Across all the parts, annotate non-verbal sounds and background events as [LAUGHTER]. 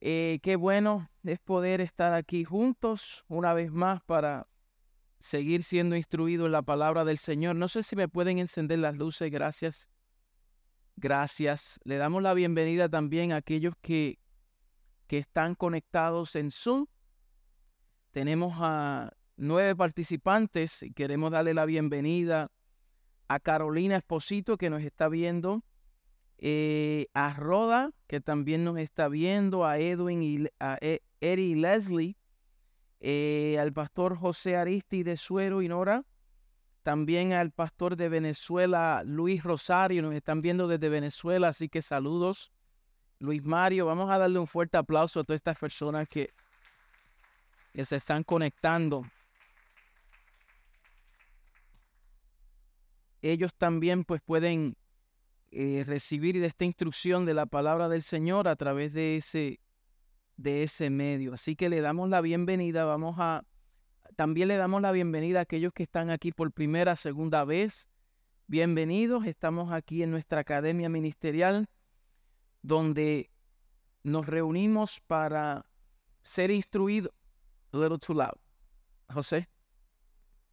Eh, qué bueno es poder estar aquí juntos una vez más para seguir siendo instruido en la palabra del Señor. No sé si me pueden encender las luces, gracias. Gracias. Le damos la bienvenida también a aquellos que, que están conectados en Zoom. Tenemos a nueve participantes y queremos darle la bienvenida a Carolina Esposito que nos está viendo eh, a Roda, que también nos está viendo, a Edwin y a Eddie Leslie, eh, al pastor José Aristi de Suero y Nora, también al pastor de Venezuela, Luis Rosario, nos están viendo desde Venezuela, así que saludos. Luis Mario, vamos a darle un fuerte aplauso a todas estas personas que, que se están conectando. Ellos también pues pueden eh, recibir esta instrucción de la palabra del Señor a través de ese, de ese medio. Así que le damos la bienvenida, vamos a, también le damos la bienvenida a aquellos que están aquí por primera, segunda vez. Bienvenidos, estamos aquí en nuestra academia ministerial donde nos reunimos para ser instruidos, a little too loud, José,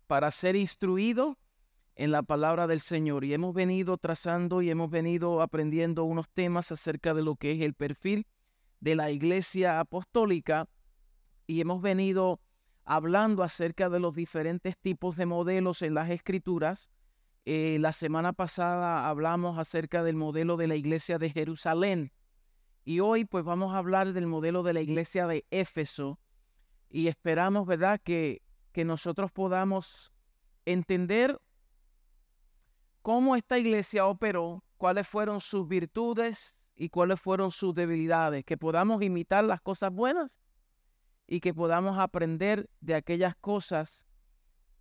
para ser instruidos en la palabra del Señor y hemos venido trazando y hemos venido aprendiendo unos temas acerca de lo que es el perfil de la iglesia apostólica y hemos venido hablando acerca de los diferentes tipos de modelos en las escrituras. Eh, la semana pasada hablamos acerca del modelo de la iglesia de Jerusalén y hoy pues vamos a hablar del modelo de la iglesia de Éfeso y esperamos, ¿verdad?, que, que nosotros podamos entender cómo esta iglesia operó, cuáles fueron sus virtudes y cuáles fueron sus debilidades, que podamos imitar las cosas buenas y que podamos aprender de aquellas cosas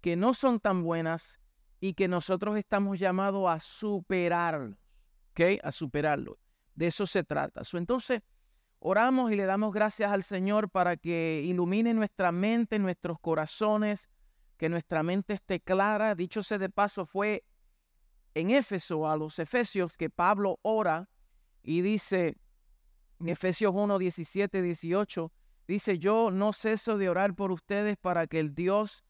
que no son tan buenas y que nosotros estamos llamados a superarlos, ¿ok? A superarlo. De eso se trata. entonces, oramos y le damos gracias al Señor para que ilumine nuestra mente, nuestros corazones, que nuestra mente esté clara. Dicho sea de paso, fue en Éfeso a los Efesios que Pablo ora y dice en Efesios 1, 17, 18, dice, yo no ceso de orar por ustedes para que el Dios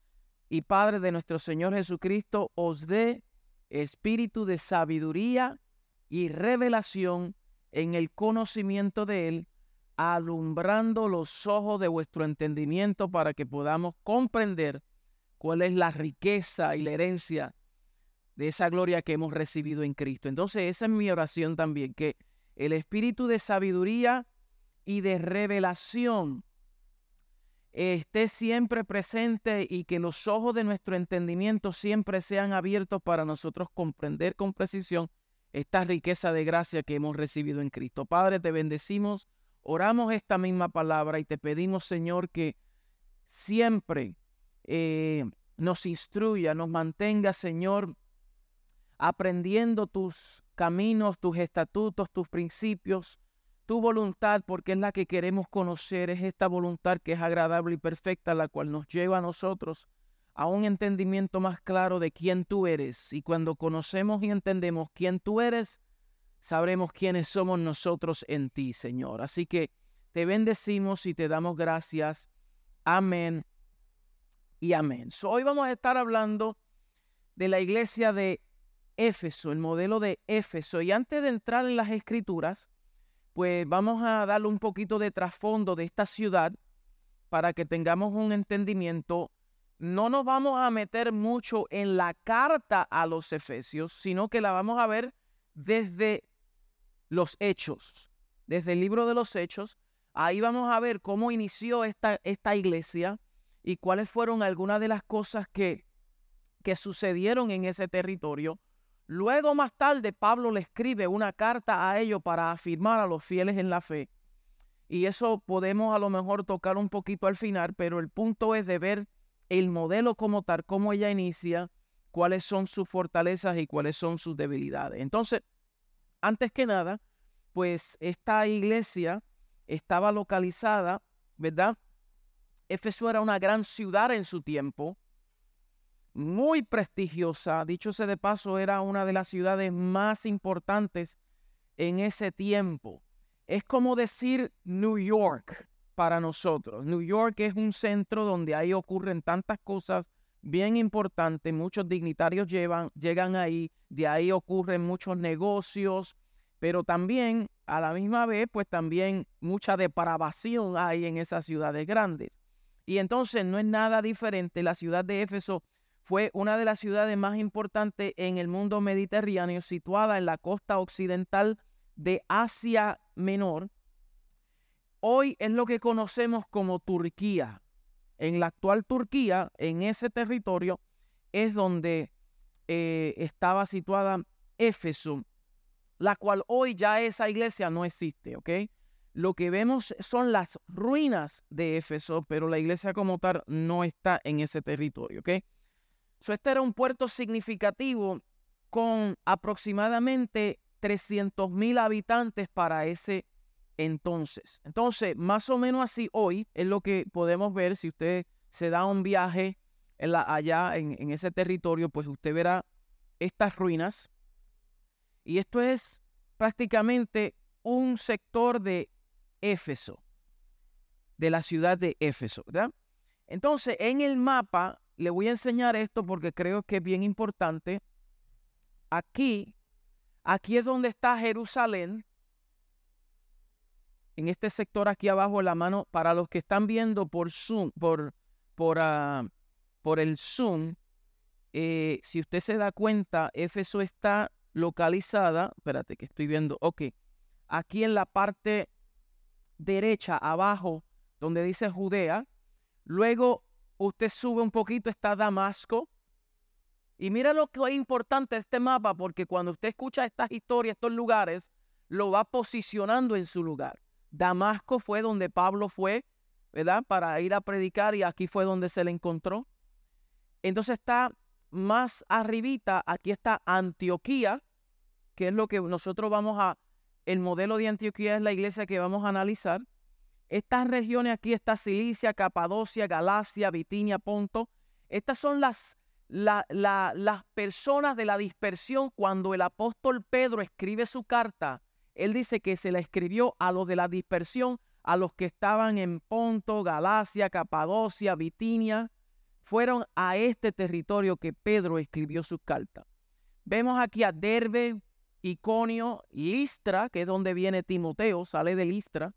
y Padre de nuestro Señor Jesucristo os dé espíritu de sabiduría y revelación en el conocimiento de Él, alumbrando los ojos de vuestro entendimiento para que podamos comprender cuál es la riqueza y la herencia de esa gloria que hemos recibido en Cristo. Entonces esa es mi oración también, que el espíritu de sabiduría y de revelación esté siempre presente y que los ojos de nuestro entendimiento siempre sean abiertos para nosotros comprender con precisión esta riqueza de gracia que hemos recibido en Cristo. Padre, te bendecimos, oramos esta misma palabra y te pedimos, Señor, que siempre eh, nos instruya, nos mantenga, Señor, aprendiendo tus caminos, tus estatutos, tus principios, tu voluntad, porque es la que queremos conocer, es esta voluntad que es agradable y perfecta, la cual nos lleva a nosotros a un entendimiento más claro de quién tú eres. Y cuando conocemos y entendemos quién tú eres, sabremos quiénes somos nosotros en ti, Señor. Así que te bendecimos y te damos gracias. Amén y amén. hoy vamos a estar hablando de la iglesia de Éfeso, el modelo de Éfeso. Y antes de entrar en las escrituras, pues vamos a darle un poquito de trasfondo de esta ciudad para que tengamos un entendimiento. No nos vamos a meter mucho en la carta a los Efesios, sino que la vamos a ver desde los hechos, desde el libro de los hechos. Ahí vamos a ver cómo inició esta, esta iglesia y cuáles fueron algunas de las cosas que, que sucedieron en ese territorio Luego más tarde Pablo le escribe una carta a ellos para afirmar a los fieles en la fe. Y eso podemos a lo mejor tocar un poquito al final, pero el punto es de ver el modelo como tal, cómo ella inicia, cuáles son sus fortalezas y cuáles son sus debilidades. Entonces, antes que nada, pues esta iglesia estaba localizada, ¿verdad? Éfeso era una gran ciudad en su tiempo, muy prestigiosa. Dicho sea de paso, era una de las ciudades más importantes en ese tiempo. es como decir New York para nosotros. New York es un centro donde ahí ocurren tantas cosas bien importantes, muchos dignitarios llegan ahí, de ahí ocurren muchos negocios, pero también a la misma vez, pues también mucha depravación hay en esas ciudades grandes. Y entonces no es nada diferente. La ciudad de Éfeso fue una de las ciudades más importantes en el mundo mediterráneo, situada en la costa occidental de Asia Menor. Hoy es lo que conocemos como Turquía. En la actual Turquía, en ese territorio, es donde eh, estaba situada Éfeso, la cual hoy ya esa iglesia no existe, ¿ok? Lo que vemos son las ruinas de Éfeso, pero la iglesia como tal no está en ese territorio, ¿ok? So, este era un puerto significativo con aproximadamente 300 mil habitantes para ese entonces. Entonces, más o menos así hoy es lo que podemos ver si usted se da un viaje allá en, ese territorio, pues usted verá estas ruinas. Y esto es prácticamente un sector de Éfeso, de la ciudad de Éfeso. Entonces, en el mapa, le voy a enseñar esto porque creo que es bien importante. Aquí, aquí es donde está Jerusalén, en este sector aquí abajo la mano, para los que están viendo por Zoom, por, por, ah, por el Zoom, eh, si usted se da cuenta, Éfeso está localizada, espérate que estoy viendo, ok, aquí en la parte derecha, abajo, donde dice Judea, luego usted sube un poquito, está Damasco, y mira lo que es importante este mapa, porque cuando usted escucha estas historias, estos lugares, lo va posicionando en su lugar. Damasco fue donde Pablo fue, ¿verdad? Para ir a predicar y aquí fue donde se le encontró. Entonces está más arribita, aquí está Antioquía, que es lo que nosotros vamos a, el modelo de Antioquía es la iglesia que vamos a analizar. Estas regiones aquí está Cilicia, Capadocia, Galacia, Bitinia, Ponto. Estas son las, las personas de la dispersión cuando el apóstol Pedro escribe su carta él dice que se la escribió a los de la dispersión, a los que estaban en Ponto, Galacia, Capadocia, Bitinia. Fueron a este territorio que Pedro escribió su carta. Vemos aquí a Derbe, Iconio, Listra, que es donde viene Timoteo, sale de Listra,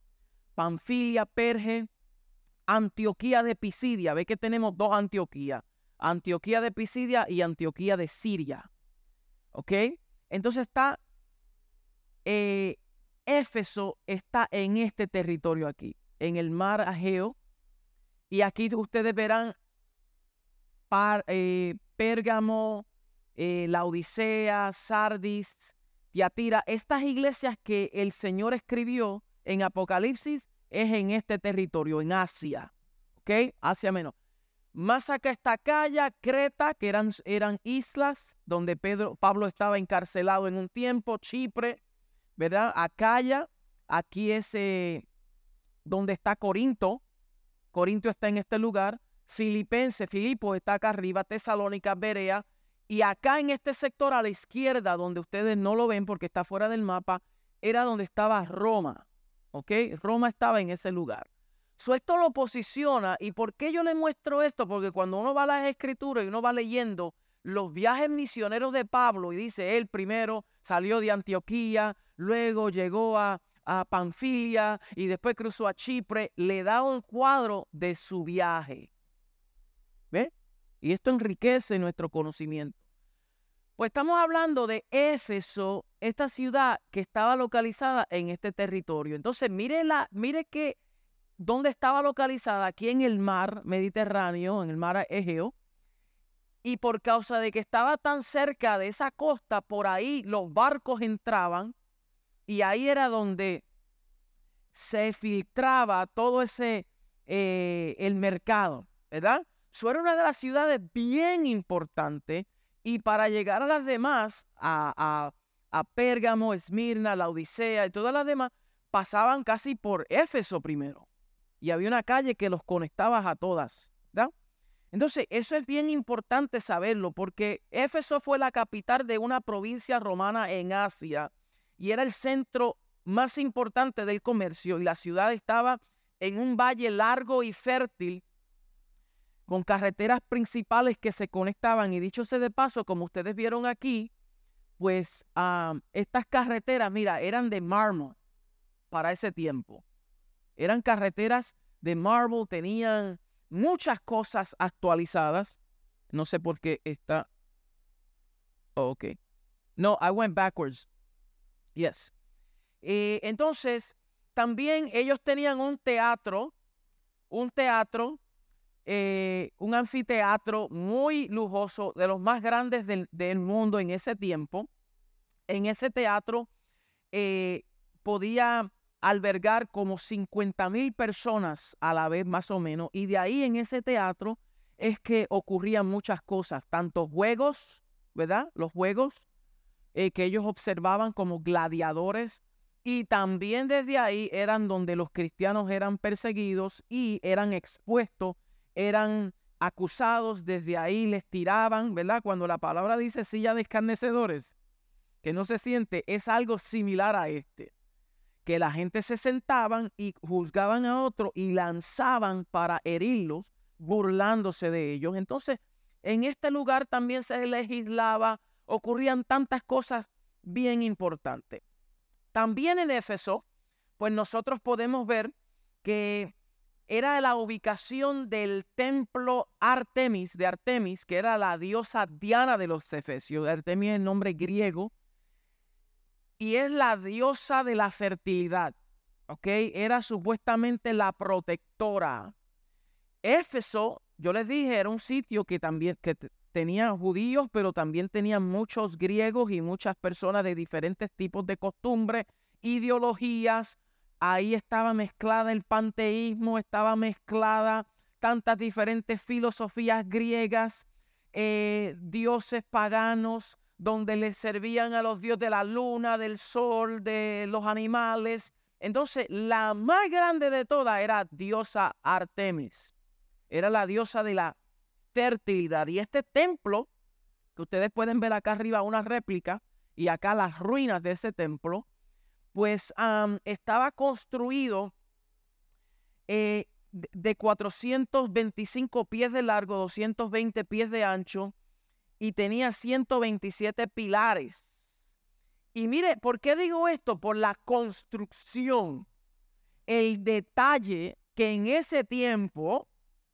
Panfilia, Perge, Antioquía de Pisidia. Ve que tenemos dos Antioquías, Antioquía de Pisidia y Antioquía de Siria. ¿Ok? Entonces está eh, Éfeso está en este territorio aquí, en el mar Ageo. Y aquí ustedes verán eh, Pérgamo, eh, Sardis, Tiatira. Estas iglesias que el Señor escribió en Apocalipsis es en este territorio, en Asia. ¿Ok? Asia menos. Más acá está Calla, Creta, que eran, eran islas donde Pedro, Pablo estaba encarcelado en un tiempo, Chipre, ¿verdad? Acaya, aquí es eh, donde está Corinto. Corinto está en este lugar. Filipense, Filipo está acá arriba. Tesalónica, Berea. Y acá en este sector a la izquierda, donde ustedes no lo ven porque está fuera del mapa, era donde estaba Roma. ¿Ok? Roma estaba en ese lugar. So, esto lo posiciona. ¿Y por qué yo le muestro esto? Porque cuando uno va a las escrituras y uno va leyendo los viajes misioneros de Pablo y dice, él primero salió de Antioquía, luego llegó a, a Panfilia y después cruzó a Chipre, le da un cuadro de su viaje. ¿Ve? Y esto enriquece nuestro conocimiento. Pues estamos hablando de Éfeso, esta ciudad que estaba localizada en este territorio. Entonces, mire, la, mire que dónde estaba localizada, aquí en el mar Mediterráneo, en el mar Egeo, y por causa de que estaba tan cerca de esa costa, por ahí los barcos entraban y ahí era donde se filtraba todo ese, eh, el mercado, ¿verdad? Eso era una de las ciudades bien importantes y para llegar a las demás, a, a Pérgamo, Esmirna, la Odisea y todas las demás, pasaban casi por Éfeso primero. Y había una calle que los conectaba a todas, ¿verdad? Entonces, eso es bien importante saberlo porque Éfeso fue la capital de una provincia romana en Asia y era el centro más importante del comercio y la ciudad estaba en un valle largo y fértil con carreteras principales que se conectaban. Y dicho sea de paso, como ustedes vieron aquí, pues ah, estas carreteras, mira, eran de mármol para ese tiempo. Eran carreteras de mármol, tenían muchas cosas actualizadas. No sé por qué está. Oh, ok. No, I went backwards. Yes. Eh, entonces, también ellos tenían un teatro, un teatro eh, un anfiteatro muy lujoso, de los más grandes del, mundo en ese tiempo. En ese teatro eh, podía albergar como 50 mil personas a la vez más o menos. Y de ahí en ese teatro es que ocurrían muchas cosas, tanto juegos, ¿verdad? Los juegos eh, que ellos observaban como gladiadores. Y también desde ahí eran donde los cristianos eran perseguidos y eran expuestos eran acusados, desde ahí les tiraban, ¿verdad? Cuando la palabra dice silla de escarnecedores, que no se siente, es algo similar a este, que la gente se sentaban y juzgaban a otro y lanzaban para herirlos, burlándose de ellos. Entonces, en este lugar también se legislaba, ocurrían tantas cosas bien importantes. También en Éfeso, pues nosotros podemos ver que era la ubicación del templo Artemis, de Artemis, que era la diosa Diana de los Efesios. Artemis es el nombre griego. Y es la diosa de la fertilidad. ¿Ok? Era supuestamente la protectora. Éfeso, yo les dije, era un sitio que también que tenía judíos, pero también tenía muchos griegos y muchas personas de diferentes tipos de costumbres, ideologías, Ahí estaba mezclada el panteísmo, estaba mezclada tantas diferentes filosofías griegas, eh, dioses paganos, donde les servían a los dioses de la luna, del sol, de los animales. Entonces, la más grande de todas era diosa Artemis. Era la diosa de la fertilidad. Y este templo, que ustedes pueden ver acá arriba una réplica, y acá las ruinas de ese templo, pues estaba construido eh, de 425 pies de largo, 220 pies de ancho y tenía 127 pilares. Y mire, ¿por qué digo esto? Por la construcción, el detalle que en ese tiempo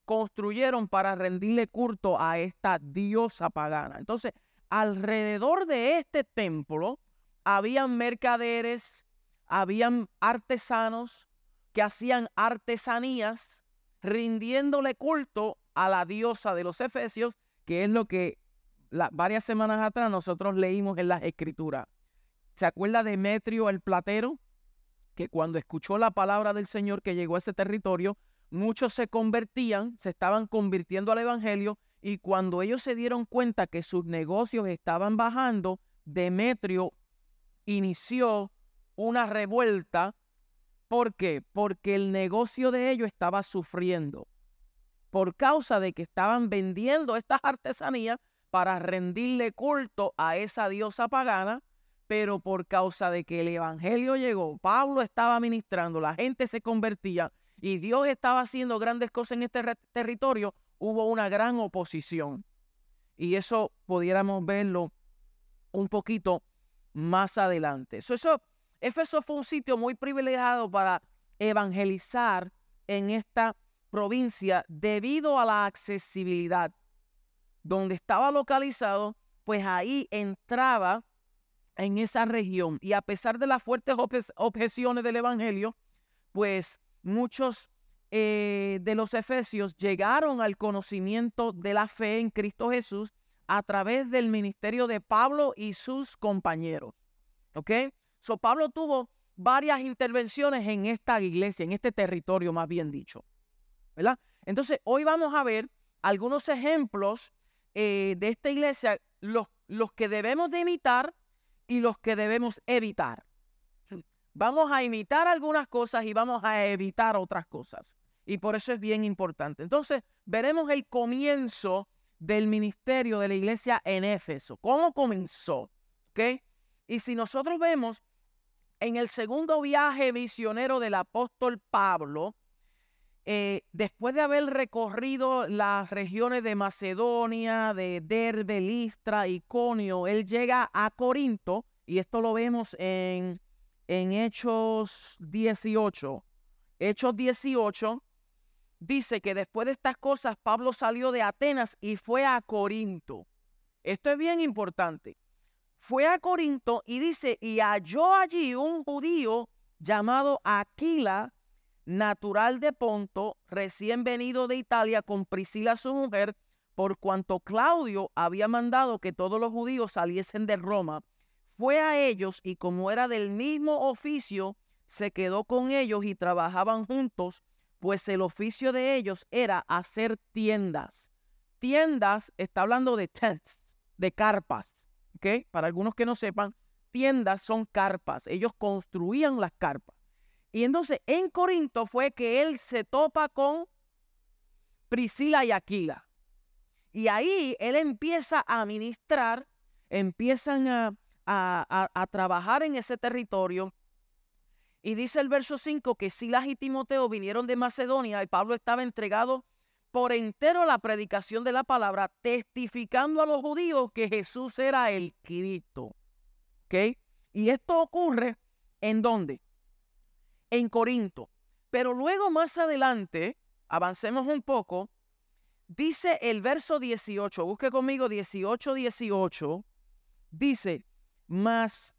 construyeron para rendirle culto a esta diosa pagana. Entonces, alrededor de este templo habían mercaderes, habían artesanos que hacían artesanías rindiéndole culto a la diosa de los Efesios, que es lo que varias semanas atrás nosotros leímos en las escrituras. ¿Se acuerda de Demetrio el platero? Que cuando escuchó la palabra del Señor que llegó a ese territorio, muchos se convertían, se estaban convirtiendo al Evangelio, y cuando ellos se dieron cuenta que sus negocios estaban bajando, Demetrio inició una revuelta. ¿Por qué? Porque el negocio de ellos estaba sufriendo por causa de que estaban vendiendo estas artesanías para rendirle culto a esa diosa pagana, pero por causa de que el Evangelio llegó, Pablo estaba ministrando, la gente se convertía y Dios estaba haciendo grandes cosas en este territorio, hubo una gran oposición. Y eso pudiéramos verlo un poquito más adelante. eso Éfeso fue un sitio muy privilegiado para evangelizar en esta provincia debido a la accesibilidad. Donde estaba localizado, pues ahí entraba en esa región. Y a pesar de las fuertes objeciones del Evangelio, pues muchos eh, de los efesios llegaron al conocimiento de la fe en Cristo Jesús a través del ministerio de Pablo y sus compañeros. ¿Ok? So, Pablo tuvo varias intervenciones en esta iglesia, en este territorio más bien dicho. ¿Verdad? Entonces, hoy vamos a ver algunos ejemplos eh, de esta iglesia, los, los que debemos de imitar y los que debemos evitar. Vamos a imitar algunas cosas y vamos a evitar otras cosas. Y por eso es bien importante. Entonces, veremos el comienzo del ministerio de la iglesia en Éfeso. ¿Cómo comenzó? ¿Ok? Y si nosotros vemos en el segundo viaje misionero del apóstol Pablo, eh, después de haber recorrido las regiones de Macedonia, de Derbe, Listra, Iconio, él llega a Corinto, y esto lo vemos en, en Hechos 18. Hechos 18 dice que después de estas cosas Pablo salió de Atenas y fue a Corinto. Esto es bien importante. Fue a Corinto y dice, y halló allí un judío llamado Aquila, natural de Ponto, recién venido de Italia con Priscila su mujer, por cuanto Claudio había mandado que todos los judíos saliesen de Roma. Fue a ellos y como era del mismo oficio, se quedó con ellos y trabajaban juntos, pues el oficio de ellos era hacer tiendas. Tiendas, está hablando de tents, de carpas, ¿ok? Para algunos que no sepan, tiendas son carpas. Ellos construían las carpas. Y entonces en Corinto fue que él se topa con Priscila y Aquila. Y ahí él empieza a ministrar, empiezan a, a, trabajar en ese territorio. Y dice el verso 5 que Silas y Timoteo vinieron de Macedonia y Pablo estaba entregado por entero a la predicación de la palabra, testificando a los judíos que Jesús era el Cristo. ¿Ok? Y esto ocurre en dónde? en Corinto. Pero luego más adelante, avancemos un poco, dice el verso 18, busque conmigo 18, 18, dice, más,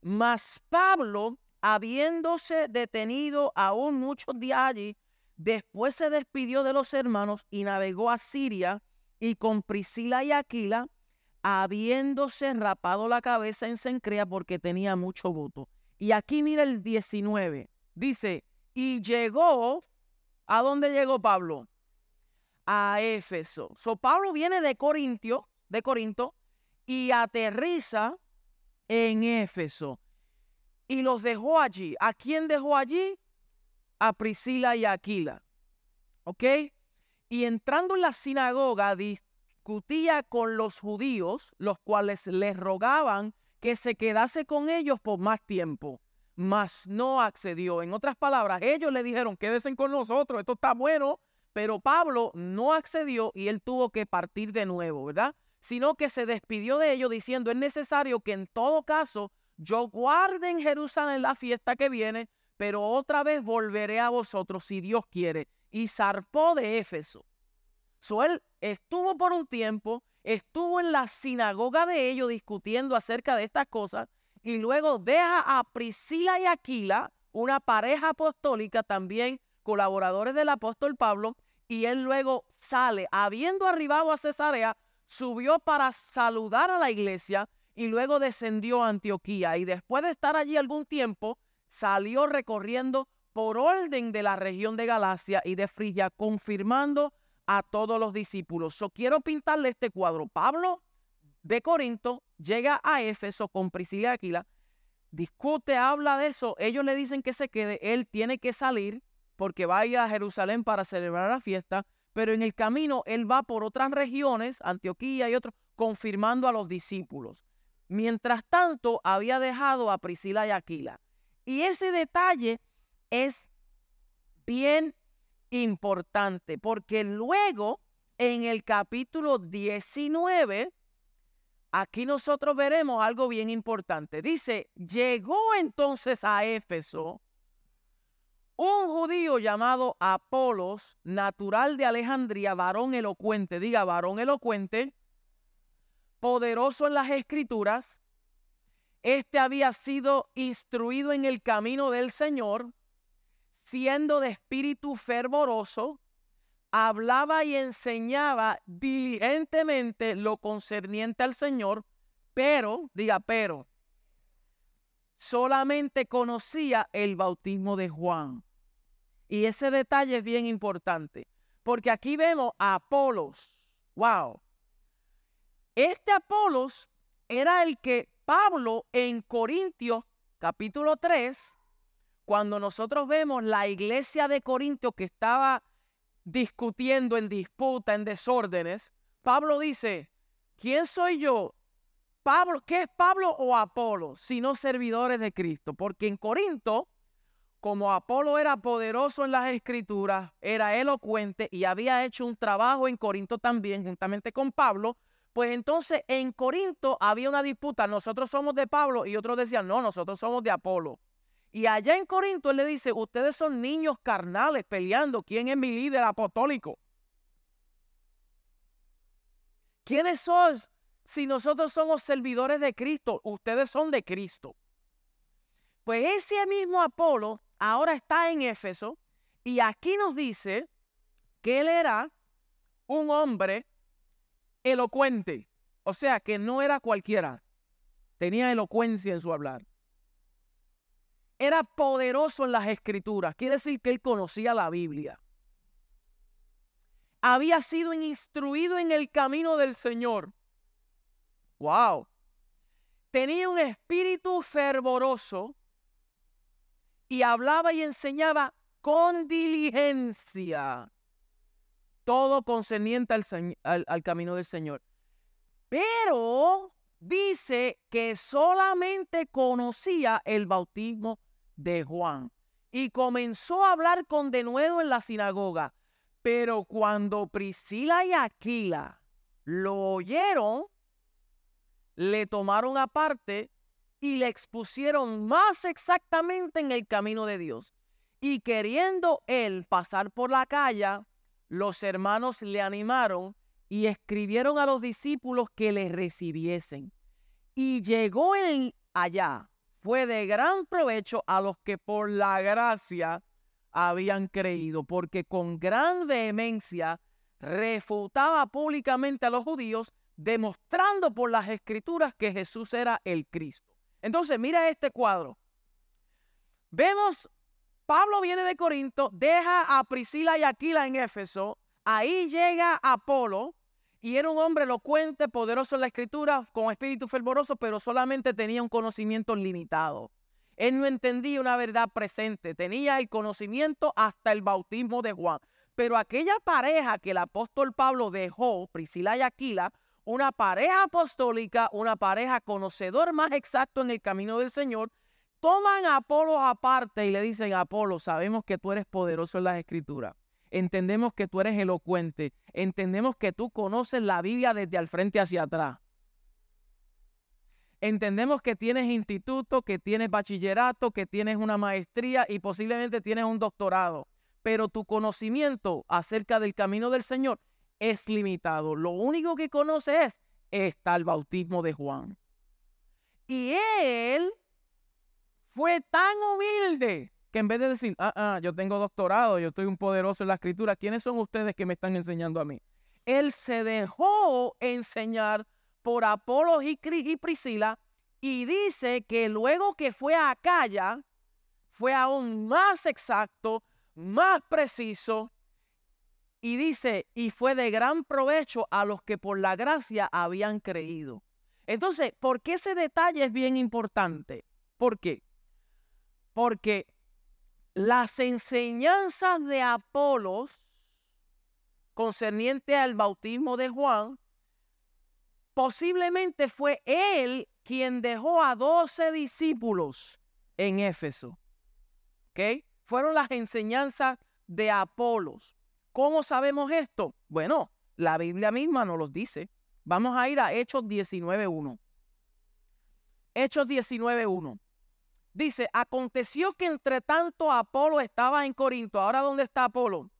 más Pablo, habiéndose detenido aún muchos días allí, después se despidió de los hermanos y navegó a Siria y con Priscila y Aquila, habiéndose rapado la cabeza en Sencrea porque tenía mucho voto. Y aquí mira el 19. Dice, y llegó, ¿a dónde llegó Pablo? A Éfeso. So Pablo viene de Corintio, de Corinto, y aterriza en Éfeso. Y los dejó allí. ¿A quién dejó allí? A Priscila y Aquila. ¿Ok? Y entrando en la sinagoga discutía con los judíos, los cuales les rogaban que se quedase con ellos por más tiempo, mas no accedió. En otras palabras, ellos le dijeron, quédense con nosotros, esto está bueno, pero Pablo no accedió y él tuvo que partir de nuevo, ¿verdad? Sino que se despidió de ellos diciendo, es necesario que en todo caso yo guarde en Jerusalén la fiesta que viene, pero otra vez volveré a vosotros si Dios quiere. Y zarpó de Éfeso. So, él estuvo por un tiempo, estuvo en la sinagoga de ellos discutiendo acerca de estas cosas y luego deja a Priscila y Aquila, una pareja apostólica también colaboradores del apóstol Pablo, y él luego sale, habiendo arribado a Cesarea, subió para saludar a la iglesia y luego descendió a Antioquía y después de estar allí algún tiempo, salió recorriendo por orden de la región de Galacia y de Frigia, confirmando a todos los discípulos. Yo quiero pintarle este cuadro. Pablo de Corinto llega a Éfeso con Priscila Aquila, discute, habla de eso. Ellos le dicen que se quede. Él tiene que salir porque va a ir a Jerusalén para celebrar la fiesta. Pero en el camino él va por otras regiones, Antioquía y otros, confirmando a los discípulos. Mientras tanto, había dejado a Priscila y Aquila. Y ese detalle es bien importante, porque luego en el capítulo 19, aquí nosotros veremos algo bien importante. Dice, llegó entonces a Éfeso un judío llamado Apolos, natural de Alejandría, varón elocuente, diga varón elocuente, poderoso en las escrituras. Este había sido instruido en el camino del Señor siendo de espíritu fervoroso, hablaba y enseñaba diligentemente lo concerniente al Señor, pero, diga, pero, solamente conocía el bautismo de Juan. Y ese detalle es bien importante, porque aquí vemos a Apolos. Wow. Este Apolos era el que Pablo en Corintios capítulo 3 cuando nosotros vemos la iglesia de Corintio que estaba discutiendo en disputa, en desórdenes, Pablo dice, ¿quién soy yo Pablo, ¿qué es Pablo o Apolo? Sino servidores de Cristo. Porque en Corinto, como Apolo era poderoso en las escrituras, era elocuente y había hecho un trabajo en Corinto también, juntamente con Pablo, pues entonces en Corinto había una disputa, nosotros somos de Pablo y otros decían, no, nosotros somos de Apolo. Y allá en Corinto él le dice, ustedes son niños carnales peleando, ¿quién es mi líder apostólico? ¿Quiénes sois si nosotros somos servidores de Cristo? Ustedes son de Cristo. Pues ese mismo Apolo ahora está en Éfeso y aquí nos dice que él era un hombre elocuente, o sea que no era cualquiera, tenía elocuencia en su hablar. Era poderoso en las escrituras, quiere decir que él conocía la Biblia. Había sido instruido en el camino del Señor. ¡Wow! Tenía un espíritu fervoroso y hablaba y enseñaba con diligencia todo concerniente al, al, camino del Señor. Pero dice que solamente conocía el bautismo de Juan y comenzó a hablar con denuedo en la sinagoga. Pero cuando Priscila y Aquila lo oyeron, le tomaron aparte y le expusieron más exactamente en el camino de Dios. Y queriendo él pasar por la calle, los hermanos le animaron y escribieron a los discípulos que le recibiesen. Y llegó él allá. Fue de gran provecho a los que por la gracia habían creído, porque con gran vehemencia refutaba públicamente a los judíos, demostrando por las escrituras que Jesús era el Cristo. Entonces, mira este cuadro. Vemos Pablo viene de Corinto, deja a Priscila y Aquila en Éfeso, ahí llega Apolo, y era un hombre elocuente, poderoso en la escritura, con espíritu fervoroso, pero solamente tenía un conocimiento limitado. Él no entendía una verdad presente, tenía el conocimiento hasta el bautismo de Juan. Pero aquella pareja que el apóstol Pablo dejó, Priscila y Aquila, una pareja apostólica, una pareja conocedor más exacto en el camino del Señor, toman a Apolo aparte y le dicen, Apolo, sabemos que tú eres poderoso en las escrituras. Entendemos que tú eres elocuente. Entendemos que tú conoces la Biblia desde al frente hacia atrás. Entendemos que tienes instituto, que tienes bachillerato, que tienes una maestría y posiblemente tienes un doctorado. Pero tu conocimiento acerca del camino del Señor es limitado. Lo único que conoces es, está el bautismo de Juan. Y él fue tan humilde que en vez de decir, ah, ah, yo tengo doctorado, yo estoy un poderoso en la escritura, ¿quiénes son ustedes que me están enseñando a mí? Él se dejó enseñar por Apolo y, Priscila y dice que luego que fue a Acaya, fue aún más exacto, más preciso, y dice, y fue de gran provecho a los que por la gracia habían creído. Entonces, ¿por qué ese detalle es bien importante? ¿Por qué? Porque las enseñanzas de Apolos concerniente al bautismo de Juan, posiblemente fue él quien dejó a doce discípulos en Éfeso. ¿Ok? Fueron las enseñanzas de Apolos. ¿Cómo sabemos esto? Bueno, la Biblia misma nos lo dice. Vamos a ir a Hechos 19.1. Hechos 19.1. Dice, aconteció que entre tanto Apolo estaba en Corinto. Ahora, ¿dónde está Apolo?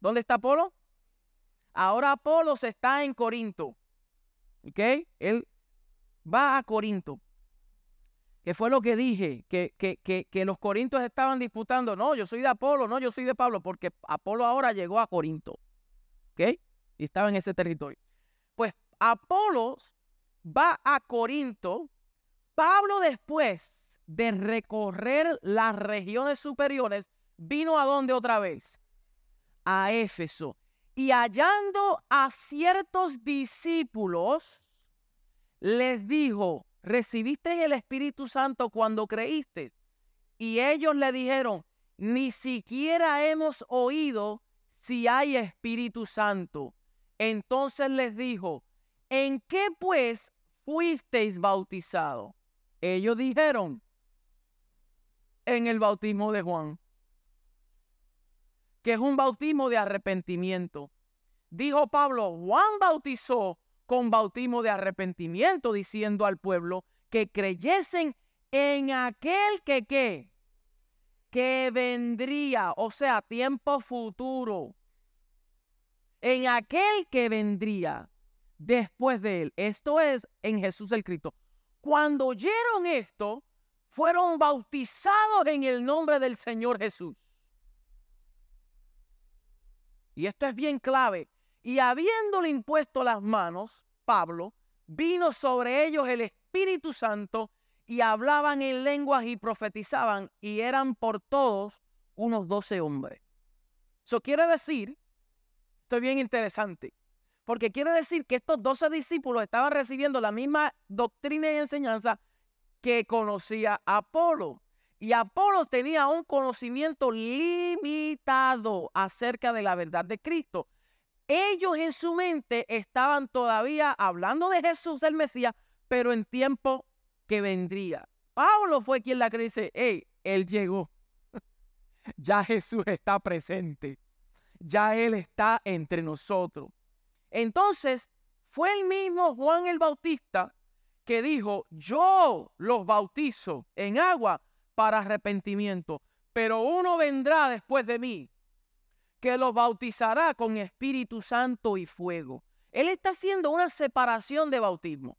¿Dónde está Apolo? Ahora Apolo está en Corinto. ¿Ok? Él va a Corinto. ¿Qué fue lo que dije? Que, que, que, que, los corintios estaban disputando. No, yo soy de Apolo, no, yo soy de Pablo, porque Apolo ahora llegó a Corinto. ¿Ok? Y estaba en ese territorio. Pues Apolo va a Corinto Pablo después de recorrer las regiones superiores, vino a dónde otra vez? A Éfeso. Y hallando a ciertos discípulos, les dijo, ¿recibiste el Espíritu Santo cuando creíste? Y ellos le dijeron, ni siquiera hemos oído si hay Espíritu Santo. Entonces les dijo, ¿en qué pues fuisteis bautizados? Ellos dijeron, en el bautismo de Juan, que es un bautismo de arrepentimiento. Dijo Pablo, Juan bautizó con bautismo de arrepentimiento, diciendo al pueblo que creyesen en aquel que qué, que vendría, o sea, tiempo futuro, en aquel que vendría después de él. Esto es en Jesús el Cristo. Cuando oyeron esto, fueron bautizados en el nombre del Señor Jesús. Y esto es bien clave. Y habiéndole impuesto las manos, Pablo, vino sobre ellos el Espíritu Santo y hablaban en lenguas y profetizaban y eran por todos unos doce hombres. Eso quiere decir, esto es bien interesante, porque quiere decir que estos doce discípulos estaban recibiendo la misma doctrina y enseñanza que conocía Apolo. Y Apolo tenía un conocimiento limitado acerca de la verdad de Cristo. Ellos en su mente estaban todavía hablando de Jesús el Mesías, pero en tiempo que vendría. Pablo fue quien la cree dice, hey, él llegó. [LAUGHS] ya Jesús está presente. Ya Él está entre nosotros. Entonces, fue el mismo Juan el Bautista que dijo, yo los bautizo en agua para arrepentimiento, pero uno vendrá después de mí que los bautizará con Espíritu Santo y fuego. Él está haciendo una separación de bautismo.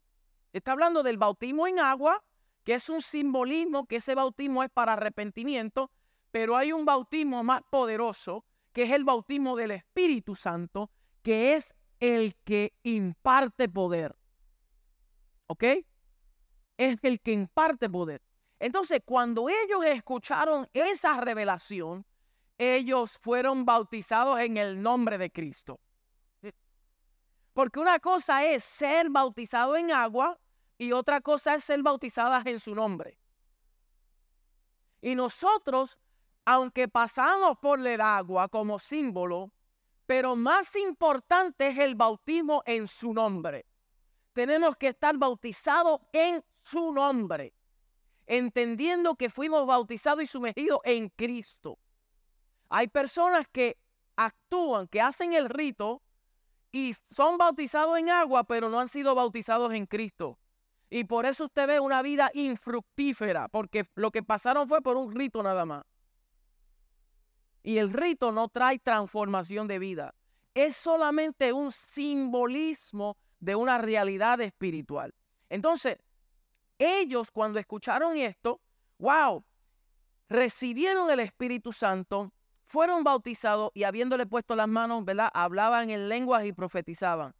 Está hablando del bautismo en agua, que es un simbolismo, que ese bautismo es para arrepentimiento, pero hay un bautismo más poderoso, que es el bautismo del Espíritu Santo, que es el que imparte poder. ¿Ok? Es el que imparte poder. Entonces, cuando ellos escucharon esa revelación, ellos fueron bautizados en el nombre de Cristo. Porque una cosa es ser bautizado en agua y otra cosa es ser bautizadas en su nombre. Y nosotros, aunque pasamos por el agua como símbolo, pero más importante es el bautismo en su nombre. Tenemos que estar bautizados en su nombre, entendiendo que fuimos bautizados y sumergidos en Cristo. Hay personas que actúan, que hacen el rito y son bautizados en agua, pero no han sido bautizados en Cristo. Y por eso usted ve una vida infructífera, porque lo que pasaron fue por un rito nada más. Y el rito no trae transformación de vida. Es solamente un simbolismo de una realidad espiritual. Entonces, ellos cuando escucharon esto, wow, recibieron el Espíritu Santo, fueron bautizados y habiéndole puesto las manos, ¿verdad? Hablaban en lenguas y profetizaban.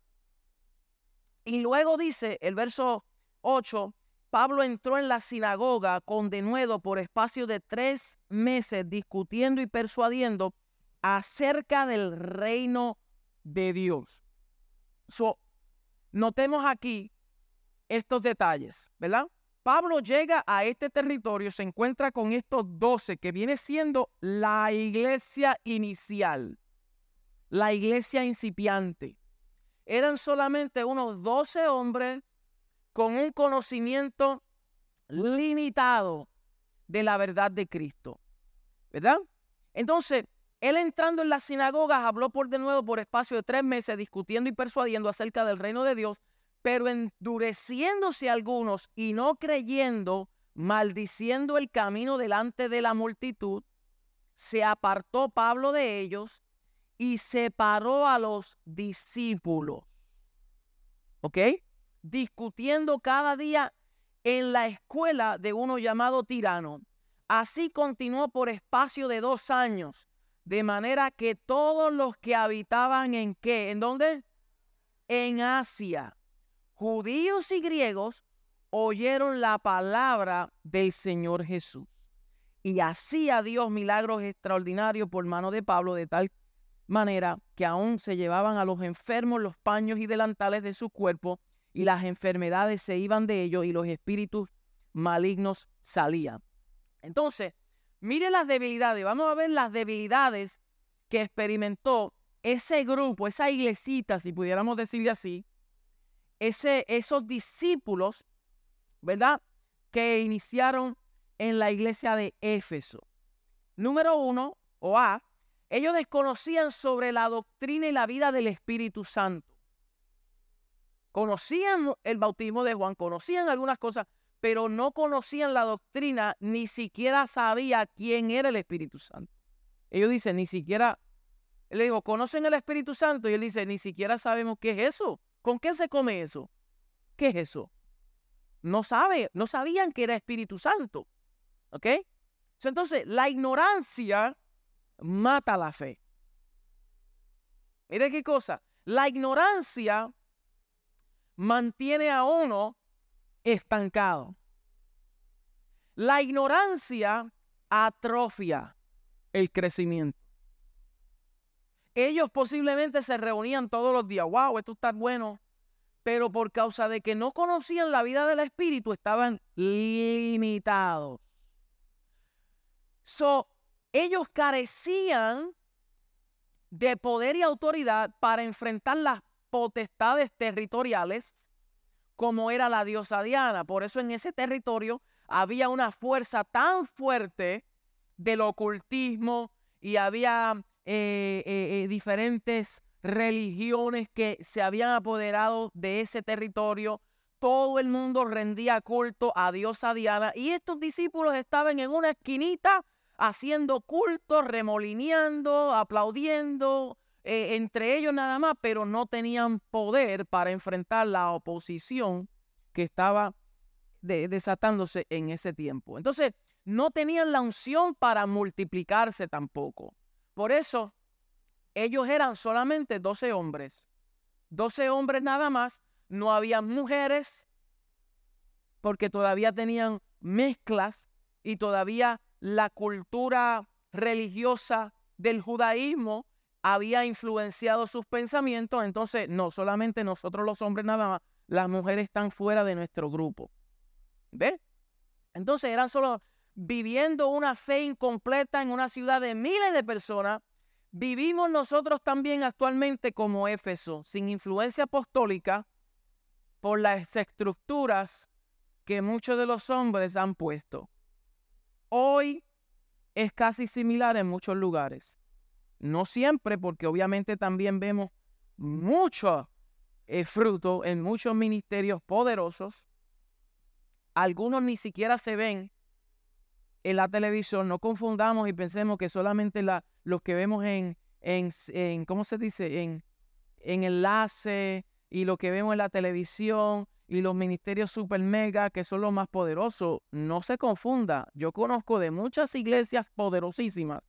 Y luego dice el verso 8, Pablo entró en la sinagoga con denuedo por espacio de tres meses discutiendo y persuadiendo acerca del reino de Dios. So, notemos aquí estos detalles, ¿verdad? Pablo llega a este territorio, se encuentra con estos doce, que viene siendo la iglesia inicial, la iglesia incipiente. Eran solamente unos doce hombres con un conocimiento limitado de la verdad de Cristo. ¿Verdad? Entonces, él entrando en las sinagogas habló por de nuevo por espacio de tres meses discutiendo y persuadiendo acerca del reino de Dios, pero endureciéndose algunos y no creyendo, maldiciendo el camino delante de la multitud, se apartó Pablo de ellos y separó a los discípulos. ¿Ok? Discutiendo cada día en la escuela de uno llamado tirano. Así continuó por espacio de dos años, de manera que todos los que habitaban en qué, ¿en dónde? En Asia, judíos y griegos, oyeron la palabra del Señor Jesús. Y hacía Dios milagros extraordinarios por mano de Pablo, de tal manera que aún se llevaban a los enfermos los paños y delantales de su cuerpo y las enfermedades se iban de ellos y los espíritus malignos salían. Entonces, mire las debilidades, vamos a ver las debilidades que experimentó ese grupo, esa iglesita, si pudiéramos decirle así, ese, esos discípulos, ¿verdad? Que iniciaron en la iglesia de Éfeso. Número uno, o A, ellos desconocían sobre la doctrina y la vida del Espíritu Santo. Conocían el bautismo de Juan, conocían algunas cosas, pero no conocían la doctrina, ni siquiera sabía quién era el Espíritu Santo. Ellos dicen, ni siquiera, le dijo, ¿conocen el Espíritu Santo? Y él dice, ni siquiera sabemos qué es eso. ¿Con qué se come eso? ¿Qué es eso? No sabe, no sabían que era Espíritu Santo. ¿Ok? Entonces, la ignorancia mata la fe. Mire qué cosa. La ignorancia mantiene a uno estancado. La ignorancia atrofia el crecimiento. Ellos posiblemente se reunían todos los días, wow, esto está bueno, pero por causa de que no conocían la vida del Espíritu estaban limitados. So, ellos carecían de poder y autoridad para enfrentar las potestades territoriales como era la diosa Diana. Por eso en ese territorio había una fuerza tan fuerte del ocultismo y había eh, eh, eh, diferentes religiones que se habían apoderado de ese territorio. Todo el mundo rendía culto a diosa Diana y estos discípulos estaban en una esquinita haciendo culto, remolineando, aplaudiendo, eh, entre ellos nada más, pero no tenían poder para enfrentar la oposición que estaba desatándose en ese tiempo. Entonces, no tenían la unción para multiplicarse tampoco. Por eso, ellos eran solamente 12 hombres. 12 hombres nada más, no había mujeres, porque todavía tenían mezclas y todavía la cultura religiosa del judaísmo había influenciado sus pensamientos, entonces no solamente nosotros los hombres nada más, las mujeres están fuera de nuestro grupo. ¿Ve? Entonces eran solo viviendo una fe incompleta en una ciudad de miles de personas. Vivimos nosotros también actualmente como Éfeso, sin influencia apostólica, por las estructuras que muchos de los hombres han puesto hoy es casi similar en muchos lugares. No siempre, porque obviamente también vemos mucho eh, fruto en muchos ministerios poderosos. Algunos ni siquiera se ven en la televisión. No confundamos y pensemos que solamente la, los que vemos en, en, en, ¿cómo se dice? En, en enlace y lo que vemos en la televisión y los ministerios super mega que son los más poderosos. No se confunda. Yo conozco de muchas iglesias poderosísimas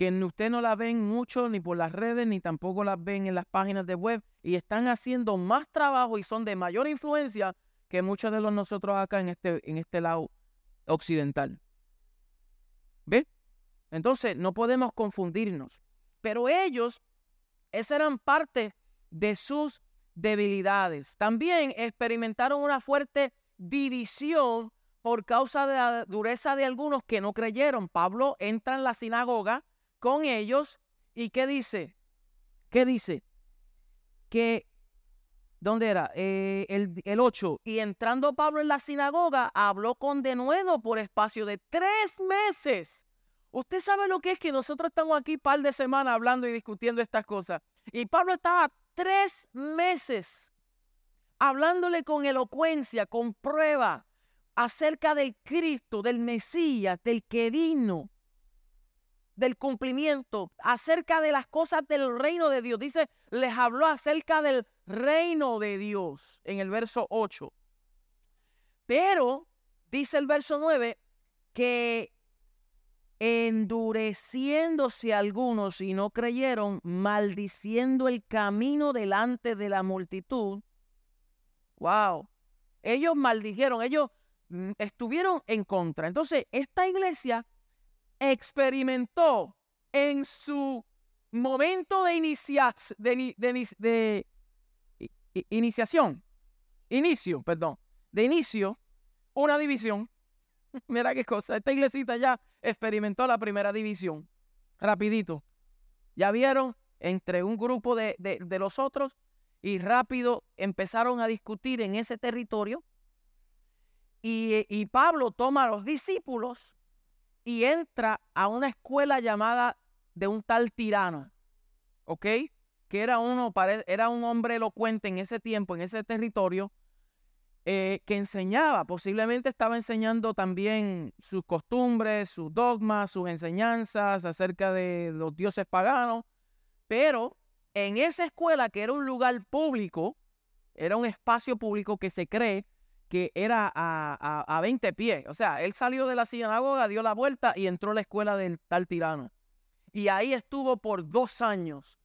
que usted no las ven mucho ni por las redes ni tampoco las ven en las páginas de web y están haciendo más trabajo y son de mayor influencia que muchos de los nosotros acá en este, en este lado occidental. ¿Ve? Entonces no podemos confundirnos. Pero ellos, esas eran parte de sus debilidades. También experimentaron una fuerte división por causa de la dureza de algunos que no creyeron. Pablo entra en la sinagoga con ellos y ¿qué dice? ¿Qué dice? Que, ¿dónde era? Eh, el, el 8. Y entrando Pablo en la sinagoga, habló con denuedo por espacio de tres meses. Usted sabe lo que es que nosotros estamos aquí par de semanas hablando y discutiendo estas cosas. Y Pablo estaba tres meses hablándole con elocuencia, con prueba, acerca del Cristo, del Mesías, del que vino, del cumplimiento, acerca de las cosas del reino de Dios. Dice, les habló acerca del reino de Dios en el verso 8. Pero, dice el verso 9, que endureciéndose algunos y no creyeron, maldiciendo el camino delante de la multitud. Wow. Ellos maldijeron, ellos mm, estuvieron en contra. Entonces, esta iglesia experimentó en su momento de, de iniciación, inicio, perdón, de inicio, una división [LAUGHS] Mira qué cosa. Esta iglesita ya experimentó la primera división. Rapidito. Ya vieron entre un grupo de, de, los otros y rápido empezaron a discutir en ese territorio. Y, y Pablo toma a los discípulos y entra a una escuela llamada de un tal tirano, ¿ok? Que era, uno, era un hombre elocuente en ese tiempo, en ese territorio, eh, que enseñaba, posiblemente estaba enseñando también sus costumbres, sus dogmas, sus enseñanzas acerca de los dioses paganos, pero en esa escuela, que era un lugar público, era un espacio público que se cree que era a, a, 20 pies. O sea, él salió de la sinagoga, dio la vuelta y entró a la escuela del tal tirano. Y ahí estuvo por dos años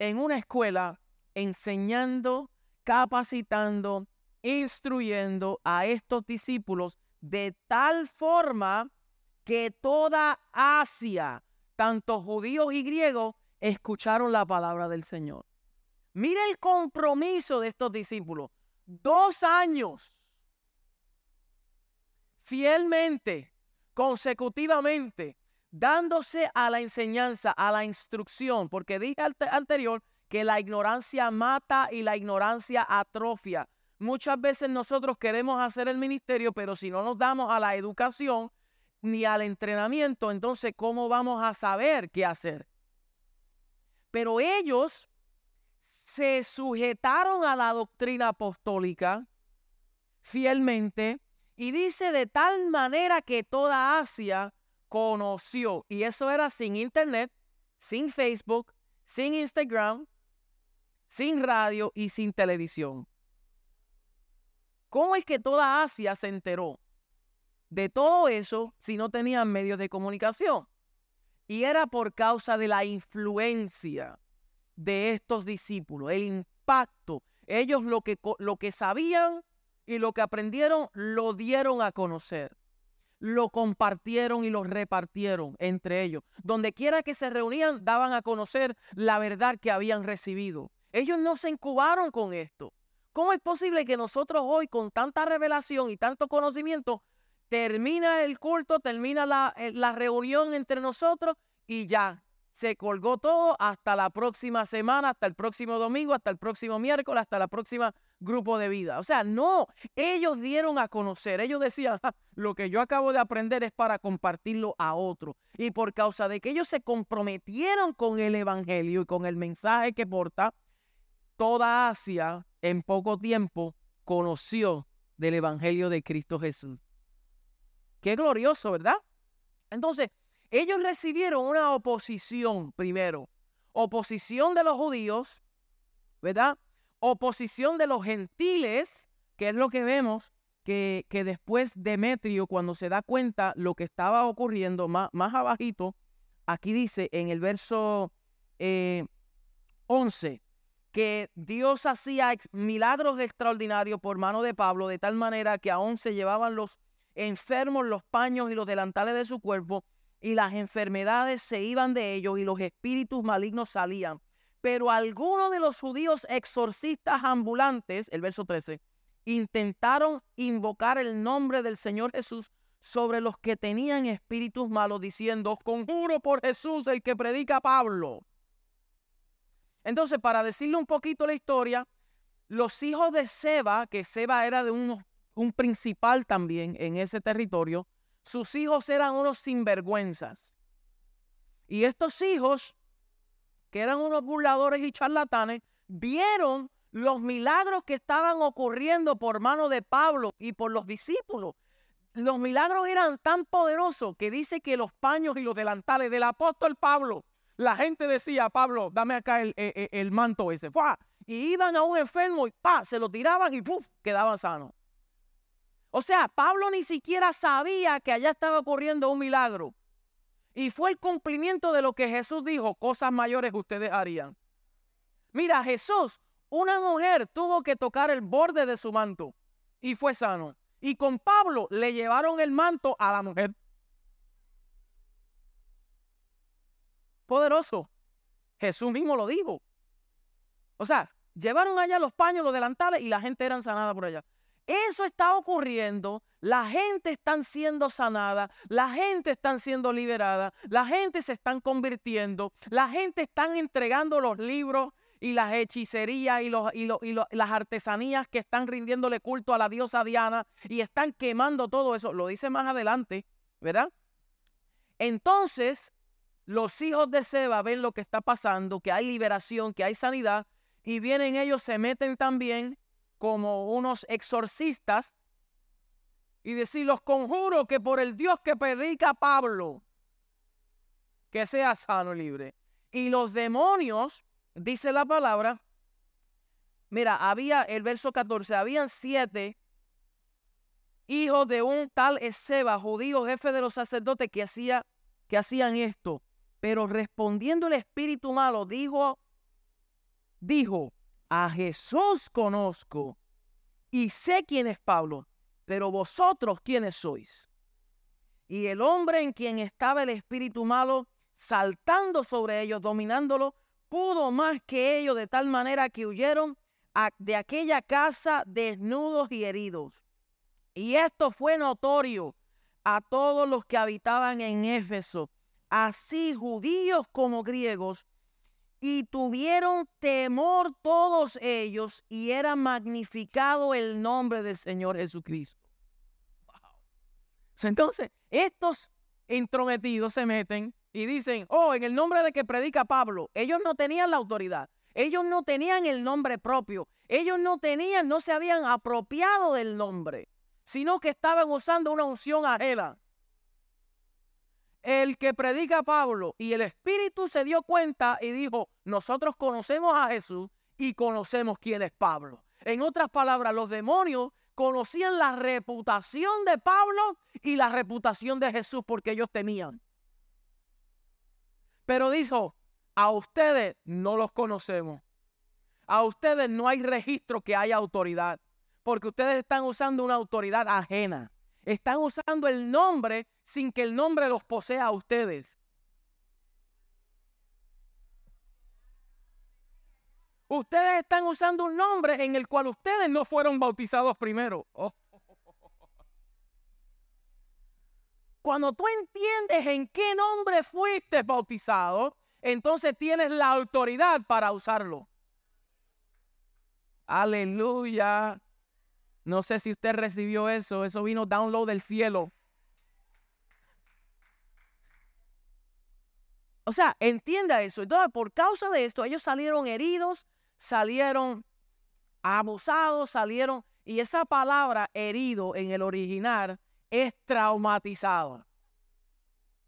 en una escuela enseñando, capacitando, instruyendo a estos discípulos de tal forma que toda Asia, tanto judíos y griegos, escucharon la palabra del Señor. Mire el compromiso de estos discípulos. Dos años. Fielmente, consecutivamente, dándose a la enseñanza, a la instrucción, porque dije anterior que la ignorancia mata y la ignorancia atrofia. Muchas veces nosotros queremos hacer el ministerio, pero si no nos damos a la educación ni al entrenamiento, entonces ¿cómo vamos a saber qué hacer? Pero ellos se sujetaron a la doctrina apostólica fielmente y dice de tal manera que toda Asia conoció. Y eso era sin internet, sin Facebook, sin Instagram, sin radio y sin televisión. ¿Cómo es que toda Asia se enteró de todo eso si no tenían medios de comunicación? Y era por causa de la influencia de estos discípulos, el impacto. Ellos lo que, lo que sabían y lo que aprendieron lo dieron a conocer. Lo compartieron y lo repartieron entre ellos. Donde quiera que se reunían, daban a conocer la verdad que habían recibido. Ellos no se incubaron con esto. ¿Cómo es posible que nosotros hoy, con tanta revelación y tanto conocimiento, termina el culto, termina la, eh, la reunión entre nosotros y ya se colgó todo hasta la próxima semana, hasta el próximo domingo, hasta el próximo miércoles, hasta la próxima grupo de vida. O sea, no, ellos dieron a conocer, ellos decían, lo que yo acabo de aprender es para compartirlo a otro. Y por causa de que ellos se comprometieron con el Evangelio y con el mensaje que porta, toda Asia en poco tiempo conoció del Evangelio de Cristo Jesús. Qué glorioso, ¿verdad? Entonces, ellos recibieron una oposición primero. Oposición de los judíos, ¿verdad? Oposición de los gentiles, que es lo que vemos que, después Demetrio, cuando se da cuenta lo que estaba ocurriendo más, más abajito, aquí dice en el verso 11, eh, que Dios hacía milagros extraordinarios por mano de Pablo, de tal manera que aún se llevaban los enfermos los paños y los delantales de su cuerpo, y las enfermedades se iban de ellos y los espíritus malignos salían. Pero algunos de los judíos exorcistas ambulantes, el verso 13, intentaron invocar el nombre del Señor Jesús sobre los que tenían espíritus malos, diciendo, conjuro por Jesús el que predica Pablo. Entonces, para decirle un poquito la historia, los hijos de Seba, que Seba era de un, un principal también en ese territorio, sus hijos eran unos sinvergüenzas. Y estos hijos, que eran unos burladores y charlatanes, vieron los milagros que estaban ocurriendo por mano de Pablo y por los discípulos. Los milagros eran tan poderosos que dice que los paños y los delantales del apóstol Pablo, la gente decía, Pablo, dame acá el, e, e, el, manto ese. Y iban a un enfermo y pa, se lo tiraban y ¡puf! quedaban sanos. O sea, Pablo ni siquiera sabía que allá estaba ocurriendo un milagro. Y fue el cumplimiento de lo que Jesús dijo, cosas mayores ustedes harían. Mira, Jesús, una mujer tuvo que tocar el borde de su manto y fue sano. Y con Pablo le llevaron el manto a la mujer. Poderoso. Jesús mismo lo dijo. O sea, llevaron allá los paños, los delantales y la gente era sanada por allá. Eso está ocurriendo, la gente está siendo sanada, la gente está siendo liberada, la gente se están convirtiendo, la gente está entregando los libros y las hechicerías y las artesanías que están rindiéndole culto a la diosa Diana y están quemando todo eso. Lo dice más adelante, ¿verdad? Entonces, los hijos de Seba ven lo que está pasando, que hay liberación, que hay sanidad, y vienen ellos, se meten también como unos exorcistas y decir, los conjuro que por el Dios que predica Pablo, que sea sano y libre. Y los demonios, dice la palabra, mira, había el verso 14, habían siete hijos de un tal Ezeba, judío, jefe de los sacerdotes, que, hacía, que hacían esto. Pero respondiendo el espíritu malo, dijo, dijo, a Jesús conozco y sé quién es Pablo, pero vosotros quiénes sois. Y el hombre en quien estaba el espíritu malo, saltando sobre ellos, dominándolo, pudo más que ellos de tal manera que huyeron de aquella casa desnudos y heridos. Y esto fue notorio a todos los que habitaban en Éfeso, así judíos como griegos, y tuvieron temor todos ellos y era magnificado el nombre del Señor Jesucristo. Entonces, estos intrometidos se meten y dicen, oh, en el nombre de que predica Pablo, ellos no tenían la autoridad, ellos no tenían el nombre propio, ellos no tenían, no se habían apropiado del nombre, sino que estaban usando una unción ajena el que predica Pablo y el Espíritu se dio cuenta y dijo, nosotros conocemos a Jesús y conocemos quién es Pablo. En otras palabras, los demonios conocían la reputación de Pablo y la reputación de Jesús porque ellos tenían. Pero dijo, a ustedes no los conocemos. A ustedes no hay registro que haya autoridad, porque ustedes están usando una autoridad ajena. Están usando el nombre sin que el nombre los posea a ustedes. Ustedes están usando un nombre en el cual ustedes no fueron bautizados primero. Oh. Cuando tú entiendes en qué nombre fuiste bautizado, entonces tienes la autoridad para usarlo. Aleluya. No sé si usted recibió eso. Eso vino download del cielo. O sea, entienda eso. Entonces, por causa de esto, ellos salieron heridos, salieron abusados, salieron... Y esa palabra herido en el original es traumatizado.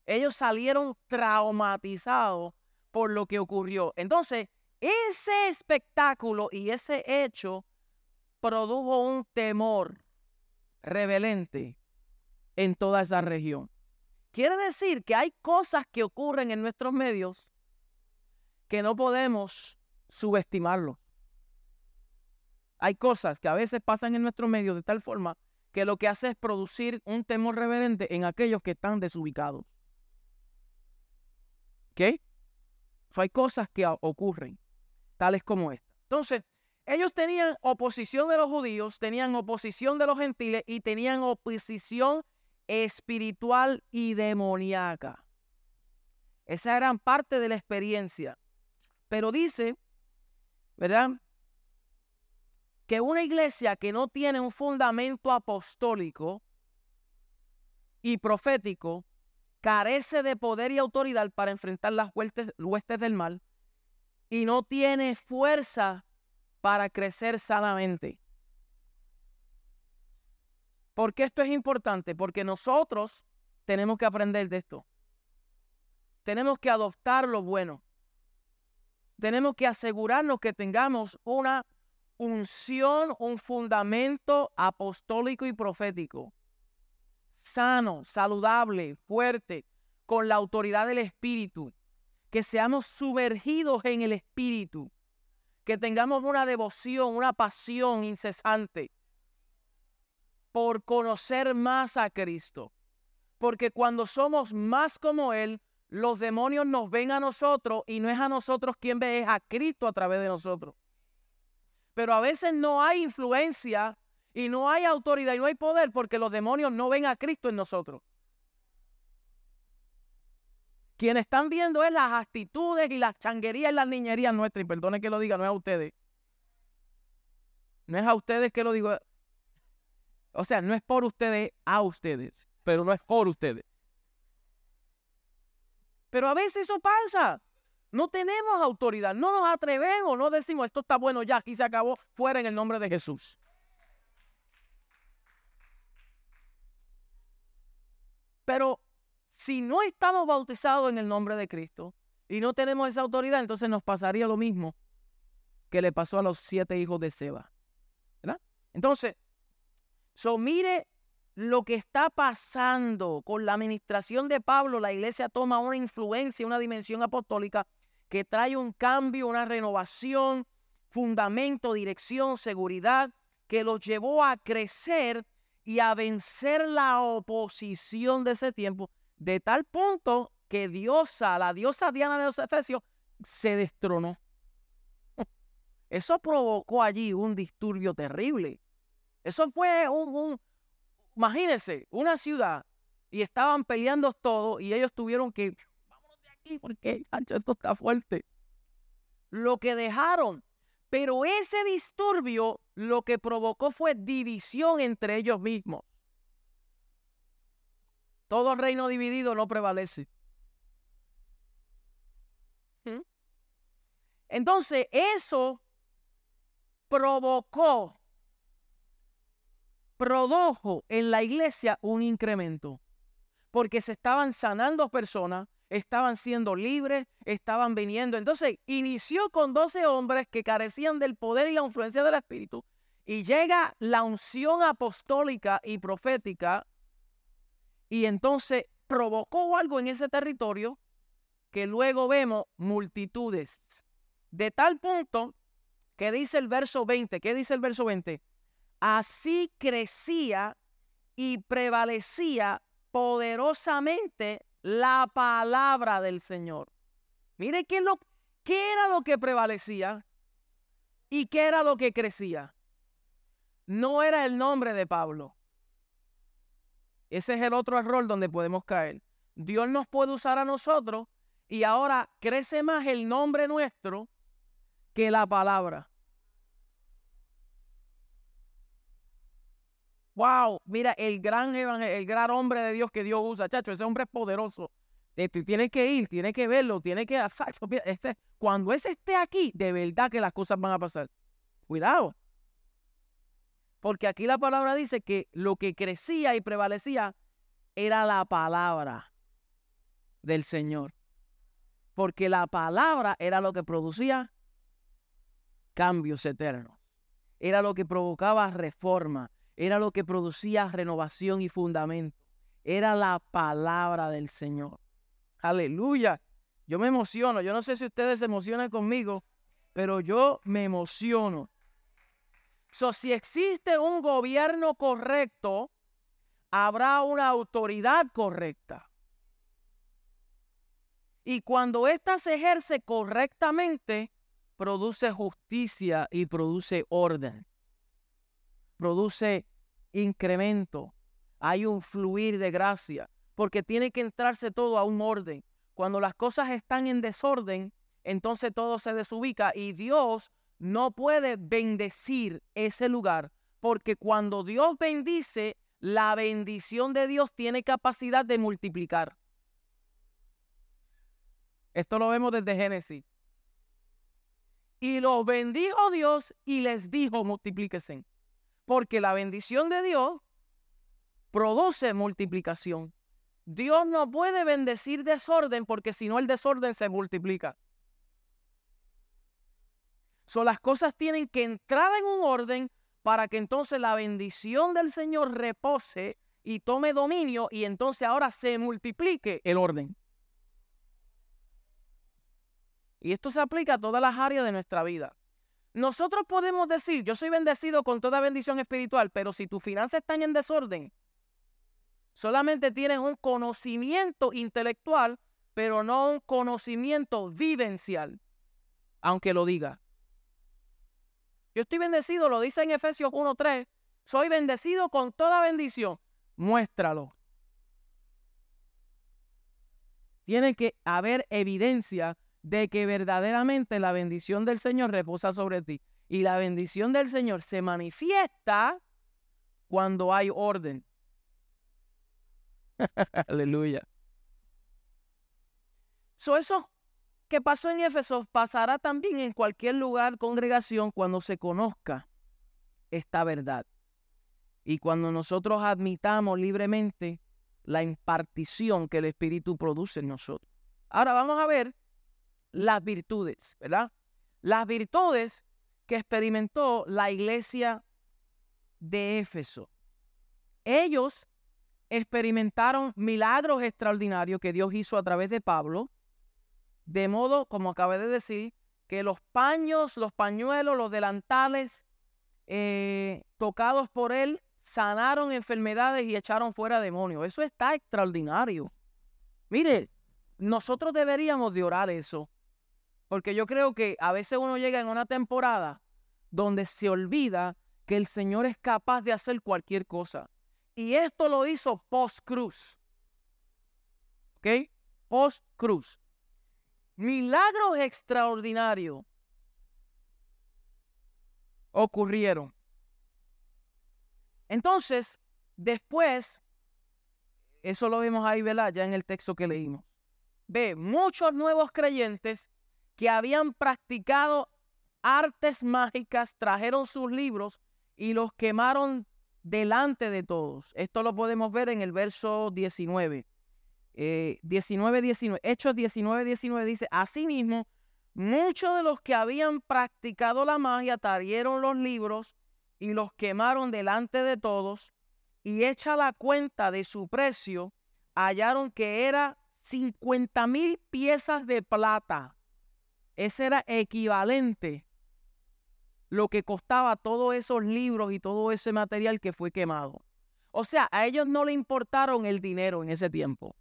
Ellos salieron traumatizados por lo que ocurrió. Entonces, ese espectáculo y ese hecho produjo un temor rebelente en toda esa región. Quiere decir que hay cosas que ocurren en nuestros medios que no podemos subestimarlo. Hay cosas que a veces pasan en nuestros medios de tal forma que lo que hace es producir un temor reverente en aquellos que están desubicados. ¿Ok? hay cosas que ocurren, tales como esta. Entonces, ellos tenían oposición de los judíos, tenían oposición de los gentiles y tenían oposición espiritual y demoníaca. Esa era parte de la experiencia. Pero dice, ¿verdad? Que una iglesia que no tiene un fundamento apostólico y profético carece de poder y autoridad para enfrentar las huestes, huestes del mal y no tiene fuerza para crecer sanamente. ¿Por qué esto es importante? Porque nosotros tenemos que aprender de esto. Tenemos que adoptar lo bueno. Tenemos que asegurarnos que tengamos una unción, un fundamento apostólico y profético. Sano, saludable, fuerte, con la autoridad del Espíritu. Que seamos sumergidos en el Espíritu. Que tengamos una devoción, una pasión incesante por conocer más a Cristo. Porque cuando somos más como Él, los demonios nos ven a nosotros y no es a nosotros quien ve, es a Cristo a través de nosotros. Pero a veces no hay influencia y no hay autoridad y no hay poder porque los demonios no ven a Cristo en nosotros. Quienes están viendo es las actitudes y las changuerías y las niñerías nuestras. Y perdone que lo diga, no es a ustedes. No es a ustedes que lo digo. O sea, no es por ustedes, a ustedes. Pero no es por ustedes. Pero a veces eso pasa. No tenemos autoridad, no nos atrevemos, no decimos esto está bueno ya, aquí se acabó, fuera en el nombre de Jesús. Pero si no estamos bautizados en el nombre de Cristo y no tenemos esa autoridad, entonces nos pasaría lo mismo que le pasó a los siete hijos de Seba. ¿verdad? Entonces, so mire lo que está pasando con la administración de Pablo. La iglesia toma una influencia, una dimensión apostólica que trae un cambio, una renovación, fundamento, dirección, seguridad, que los llevó a crecer y a vencer la oposición de ese tiempo, de tal punto que Diosa, la diosa Diana de los Efesios, se destronó. [LAUGHS] Eso provocó allí un disturbio terrible. Eso fue un, un imagínense, una ciudad y estaban peleando todo y ellos tuvieron que aquí porque esto está fuerte. Lo que dejaron. Pero ese disturbio lo que provocó fue división entre ellos mismos. Todo reino dividido no prevalece. ¿Mm? Entonces, eso provocó, produjo en la iglesia un incremento, porque se estaban sanando personas, estaban siendo libres, estaban viniendo. Entonces inició con 12 hombres que carecían del poder y la influencia del Espíritu y llega la unción apostólica y profética y entonces provocó algo en ese territorio que luego vemos multitudes. De tal punto que dice el verso 20, ¿qué dice el verso 20? Así crecía y prevalecía poderosamente la palabra del Señor. Mire qué, qué era lo que prevalecía y qué era lo que crecía. No era el nombre de Pablo. Ese es el otro error donde podemos caer. Dios nos puede usar a nosotros y ahora crece más el nombre nuestro que la palabra. Wow, mira, el gran el gran hombre de Dios que Dios usa, chacho, ese hombre es poderoso. Tiene que ir, tiene que verlo, tiene que... [LAUGHS] Este, cuando ese esté aquí, de verdad que las cosas van a pasar. Cuidado. Porque aquí la palabra dice que lo que crecía y prevalecía era la palabra del Señor. Porque la palabra era lo que producía cambios eternos. Era lo que provocaba reforma era lo que producía renovación y fundamento. Era la palabra del Señor. Aleluya. Yo me emociono. Yo no sé si ustedes se emocionan conmigo, pero yo me emociono. So, si existe un gobierno correcto, habrá una autoridad correcta. Y cuando ésta se ejerce correctamente, produce justicia y produce orden produce incremento, hay un fluir de gracia, porque tiene que entrarse todo a un orden. Cuando las cosas están en desorden, entonces todo se desubica y Dios no puede bendecir ese lugar, porque cuando Dios bendice, la bendición de Dios tiene capacidad de multiplicar. Esto lo vemos desde Génesis. Y los bendijo Dios y les dijo, multiplíquese. Porque la bendición de Dios produce multiplicación. Dios no puede bendecir desorden porque si no el desorden se multiplica. So, las cosas tienen que entrar en un orden para que entonces la bendición del Señor repose y tome dominio y entonces ahora se multiplique el orden. Y esto se aplica a todas las áreas de nuestra vida. Nosotros podemos decir, yo soy bendecido con toda bendición espiritual, pero si tus finanzas están en desorden, solamente tienes un conocimiento intelectual, pero no un conocimiento vivencial, aunque lo diga. Yo estoy bendecido, lo dice en Efesios 1.3, soy bendecido con toda bendición, muéstralo. Tiene que haber evidencia de que verdaderamente la bendición del Señor reposa sobre ti. Y la bendición del Señor se manifiesta cuando hay orden. [LAUGHS] Aleluya. So, eso que pasó en Éfeso pasará también en cualquier lugar, congregación, cuando se conozca esta verdad. Y cuando nosotros admitamos libremente la impartición que el Espíritu produce en nosotros. Ahora vamos a ver las virtudes, ¿verdad? Las virtudes que experimentó la iglesia de Éfeso. Ellos experimentaron milagros extraordinarios que Dios hizo a través de Pablo, de modo, como acabé de decir, que los paños, los pañuelos, los delantales eh, tocados por él sanaron enfermedades y echaron fuera demonios. Eso está extraordinario. Mire, nosotros deberíamos de orar eso. Porque yo creo que a veces uno llega en una temporada donde se olvida que el Señor es capaz de hacer cualquier cosa. Y esto lo hizo post-cruz. ¿Ok? Post-cruz. Milagros extraordinarios ocurrieron. Entonces, después, eso lo vemos ahí, ¿verdad? Ya en el texto que leímos. Ve, muchos nuevos creyentes que habían practicado artes mágicas trajeron sus libros y los quemaron delante de todos. Esto lo podemos ver en el verso 19. 19, 19. Hechos 19, 19 dice, asimismo, muchos de los que habían practicado la magia trajeron los libros y los quemaron delante de todos y hecha la cuenta de su precio, hallaron que era 50 mil piezas de plata ese era equivalente lo que costaba todos esos libros y todo ese material que fue quemado. O sea, a ellos no le importaron el dinero en ese tiempo.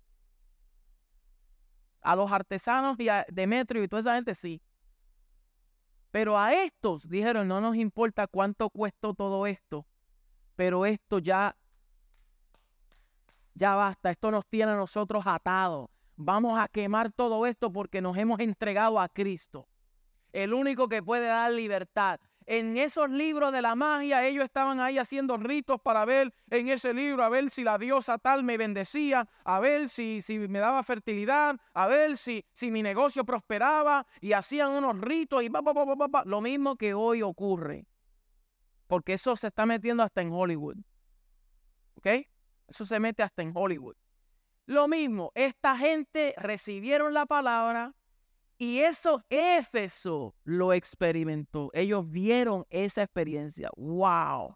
A los artesanos y a Demetrio y toda esa gente sí. Pero a estos dijeron, no nos importa cuánto cuesta todo esto, pero esto ya, ya basta, esto nos tiene a nosotros atados. Vamos a quemar todo esto porque nos hemos entregado a Cristo, el único que puede dar libertad. En esos libros de la magia, ellos estaban ahí haciendo ritos para ver en ese libro, a ver si la diosa tal me bendecía, a ver si, si me daba fertilidad, a ver si, si mi negocio prosperaba, y hacían unos ritos y lo mismo que hoy ocurre. Porque eso se está metiendo hasta en Hollywood. ¿Ok? Eso se mete hasta en Hollywood. Lo mismo, esta gente recibieron la palabra y eso Éfeso lo experimentó. Ellos vieron esa experiencia. ¡Wow!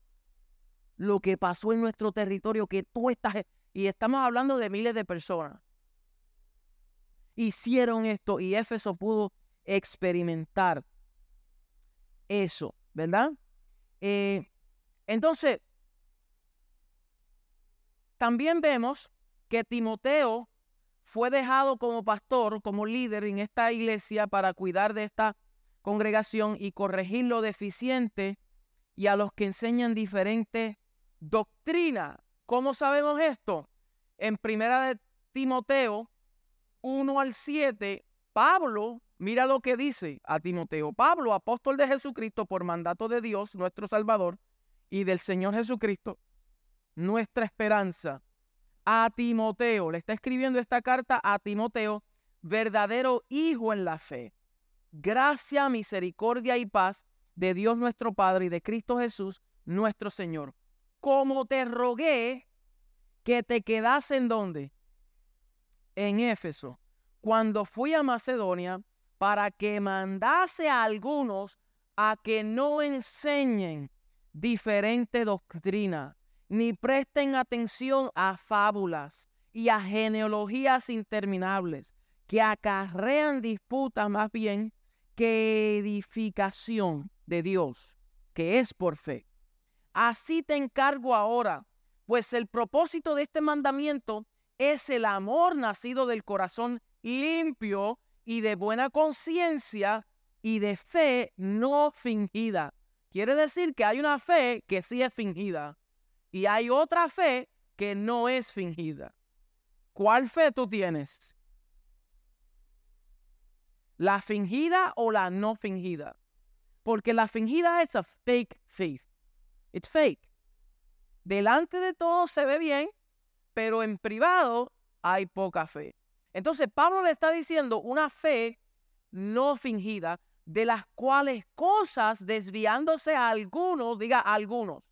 Lo que pasó en nuestro territorio, que tú estás... Y estamos hablando de miles de personas. Hicieron esto y Éfeso pudo experimentar eso, ¿verdad? Eh, entonces, también vemos que Timoteo fue dejado como pastor, como líder en esta iglesia para cuidar de esta congregación y corregir lo deficiente y a los que enseñan diferentes doctrinas. ¿Cómo sabemos esto? En primera de Timoteo 1 al 7, Pablo, mira lo que dice a Timoteo. Pablo, apóstol de Jesucristo por mandato de Dios, nuestro Salvador, y del Señor Jesucristo, nuestra esperanza a Timoteo, le está escribiendo esta carta a Timoteo, verdadero hijo en la fe. Gracia, misericordia y paz de Dios nuestro Padre y de Cristo Jesús nuestro Señor. Como te rogué que te quedas en donde? En Éfeso, cuando fui a Macedonia, para que mandase a algunos a que no enseñen diferente doctrina, ni presten atención a fábulas y a genealogías interminables que acarrean disputas más bien que edificación de Dios, que es por fe. Así te encargo ahora, pues el propósito de este mandamiento es el amor nacido del corazón limpio y de buena conciencia y de fe no fingida. Quiere decir que hay una fe que sí es fingida. Y hay otra fe que no es fingida. ¿Cuál fe tú tienes? la fingida o la no fingida. Porque la fingida es a fake faith. It's fake. Delante de todo se ve bien, pero en privado hay poca fe. Entonces Pablo le está diciendo una fe no fingida, de las cuales cosas desviándose a algunos, diga algunos,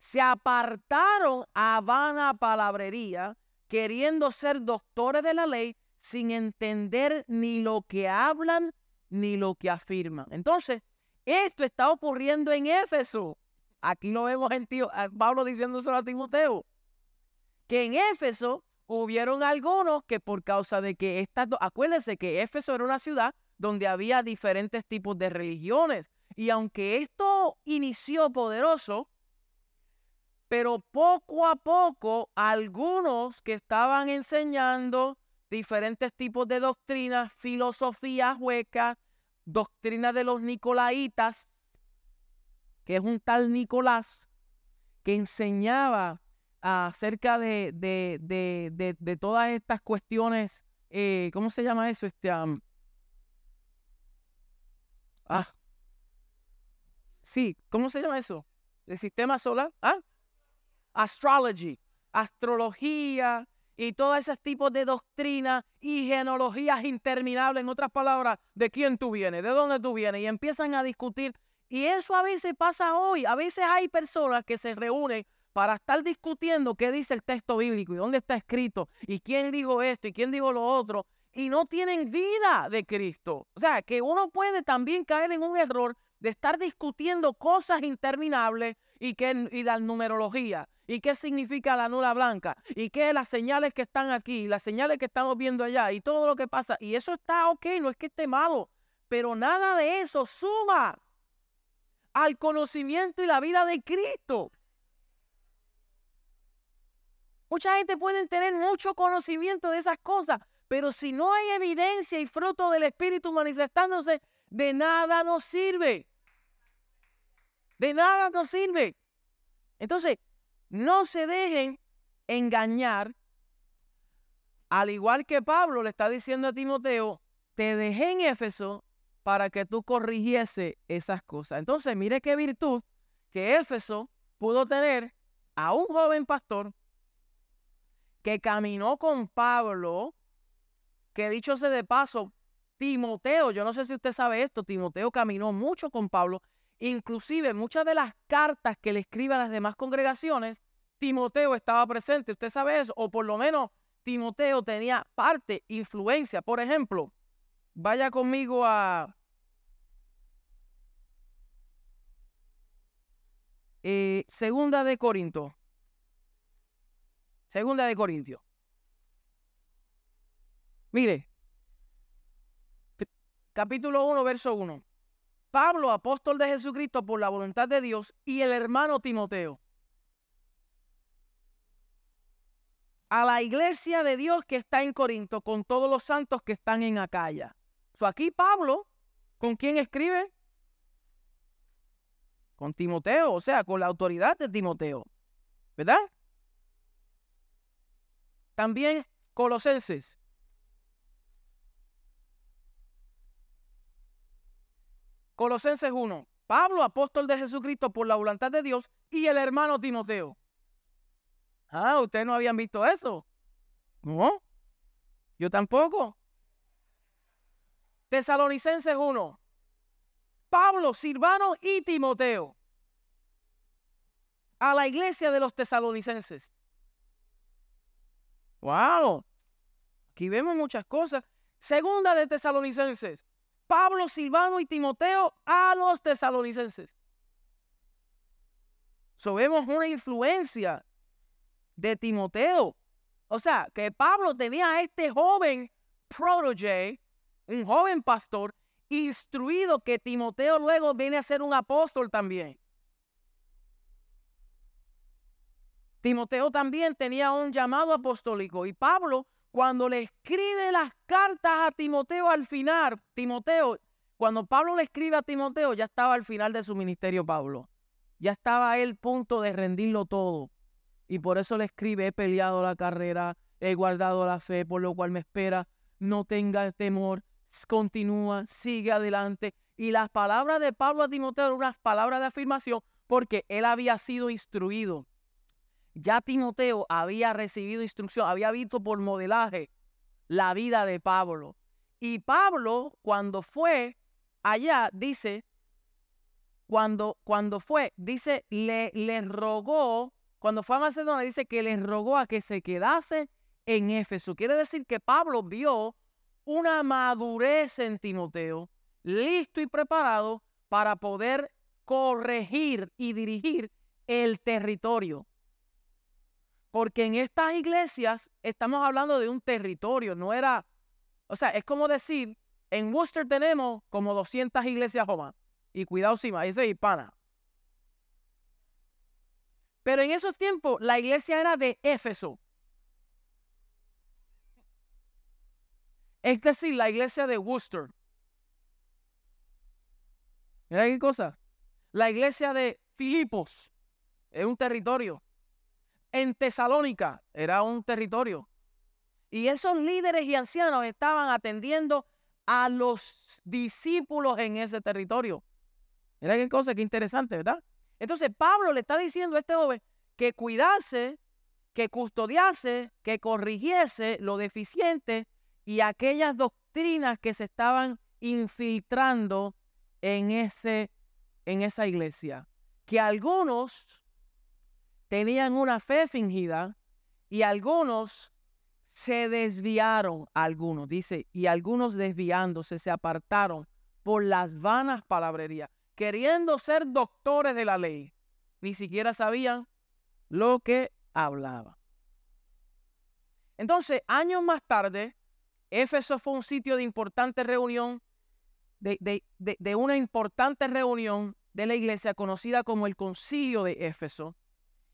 se apartaron a vana palabrería, queriendo ser doctores de la ley, sin entender ni lo que hablan ni lo que afirman. Entonces, esto está ocurriendo en Éfeso. Aquí lo vemos en tío, Pablo diciéndoselo a Timoteo. Que en Éfeso hubieron algunos que por causa de que estas, acuérdense que Éfeso era una ciudad donde había diferentes tipos de religiones. Y aunque esto inició poderoso, pero poco a poco algunos que estaban enseñando diferentes tipos de doctrinas, filosofías huecas, doctrina de los nicolaitas, que es un tal Nicolás, que enseñaba acerca de, de, todas estas cuestiones, eh, ¿cómo se llama eso? Este, ah, sí, ¿cómo se llama eso? ¿El sistema solar? ¿Ah? Astrology, astrología y todos esos tipos de doctrinas y genealogías interminables, en otras palabras, de quién tú vienes, de dónde tú vienes, y empiezan a discutir. Y eso a veces pasa hoy. A veces hay personas que se reúnen para estar discutiendo qué dice el texto bíblico y dónde está escrito y quién dijo esto y quién dijo lo otro y no tienen vida de Cristo. O sea, que uno puede también caer en un error de estar discutiendo cosas interminables y, que, y la numerología y qué significa la nula blanca y qué las señales que están aquí, las señales que estamos viendo allá y todo lo que pasa. Y eso está ok, no es que esté malo, pero nada de eso suma al conocimiento y la vida de Cristo. Mucha gente puede tener mucho conocimiento de esas cosas, pero si no hay evidencia y fruto del Espíritu manifestándose, de nada nos sirve. De nada nos sirve. Entonces, no se dejen engañar. Al igual que Pablo le está diciendo a Timoteo, te dejé en Éfeso para que tú corrigiese esas cosas. Entonces, mire qué virtud que Éfeso pudo tener a un joven pastor que caminó con Pablo, que dicho sea de paso, Timoteo, yo no sé si usted sabe esto, Timoteo caminó mucho con Pablo, inclusive muchas de las cartas que le escribe a las demás congregaciones, Timoteo estaba presente, usted sabe eso, o por lo menos Timoteo tenía parte, influencia. Por ejemplo, vaya conmigo a... Eh, segunda de Corinto. Segunda de Corintios. Mire, capítulo 1, verso 1. Pablo, apóstol de Jesucristo por la voluntad de Dios, y el hermano Timoteo. A la iglesia de Dios que está en Corinto, con todos los santos que están en Acaya. So, aquí Pablo, ¿con quién escribe? Con Timoteo, o sea, con la autoridad de Timoteo. ¿Verdad? También Colosenses. Colosenses 1. Pablo, apóstol de Jesucristo por la voluntad de Dios, y el hermano Timoteo. Ah, ustedes no habían visto eso. No, yo tampoco. Tesalonicenses 1. Pablo, Silvano y Timoteo. A la iglesia de los tesalonicenses. Wow. Aquí vemos muchas cosas. Segunda de Tesalonicenses. Pablo, Silvano y Timoteo a los tesalonicenses. So una influencia de Timoteo. O sea, que Pablo tenía a este joven protege, un joven pastor, instruido que Timoteo luego viene a ser un apóstol también. Timoteo también tenía un llamado apostólico y Pablo cuando le escribe las cartas a Timoteo al final, Timoteo, cuando Pablo le escribe a Timoteo ya estaba al final de su ministerio Pablo. Ya estaba él punto de rendirlo todo. Y por eso le escribe, he peleado la carrera, he guardado la fe, por lo cual me espera, no tenga temor, continúa, sigue adelante. Y las palabras de Pablo a Timoteo eran unas palabras de afirmación porque él había sido instruido. Ya Timoteo había recibido instrucción, había visto por modelaje la vida de Pablo. Y Pablo, cuando fue allá, dice, cuando, cuando fue, dice, le, le rogó, cuando fue a Macedonia, dice que le rogó a que se quedase en Éfeso. Quiere decir que Pablo vio una madurez en Timoteo, listo y preparado para poder corregir y dirigir el territorio. Porque en estas iglesias estamos hablando de un territorio, no era, o sea, es como decir, en Worcester tenemos como 200 iglesias o. Y cuidado si más, es hispana. Pero en esos tiempos la iglesia era de Éfeso. Es decir, la iglesia de Worcester. Mira qué cosa. La iglesia de Filipos es un territorio. En Tesalónica era un territorio. Y esos líderes y ancianos estaban atendiendo a los discípulos en ese territorio. Mira qué cosa, qué interesante, ¿verdad? Entonces Pablo le está diciendo a este joven que cuidase, que custodiase, que corrigiese lo deficiente y aquellas doctrinas que se estaban infiltrando en, ese, en esa iglesia. Que algunos tenían una fe fingida y algunos se desviaron, algunos, dice, y algunos desviándose se apartaron por las vanas palabrerías, queriendo ser doctores de la ley. Ni siquiera sabían lo que hablaba. Entonces, años más tarde, Éfeso fue un sitio de importante reunión, de, de, una importante reunión de la iglesia conocida como el Concilio de Éfeso,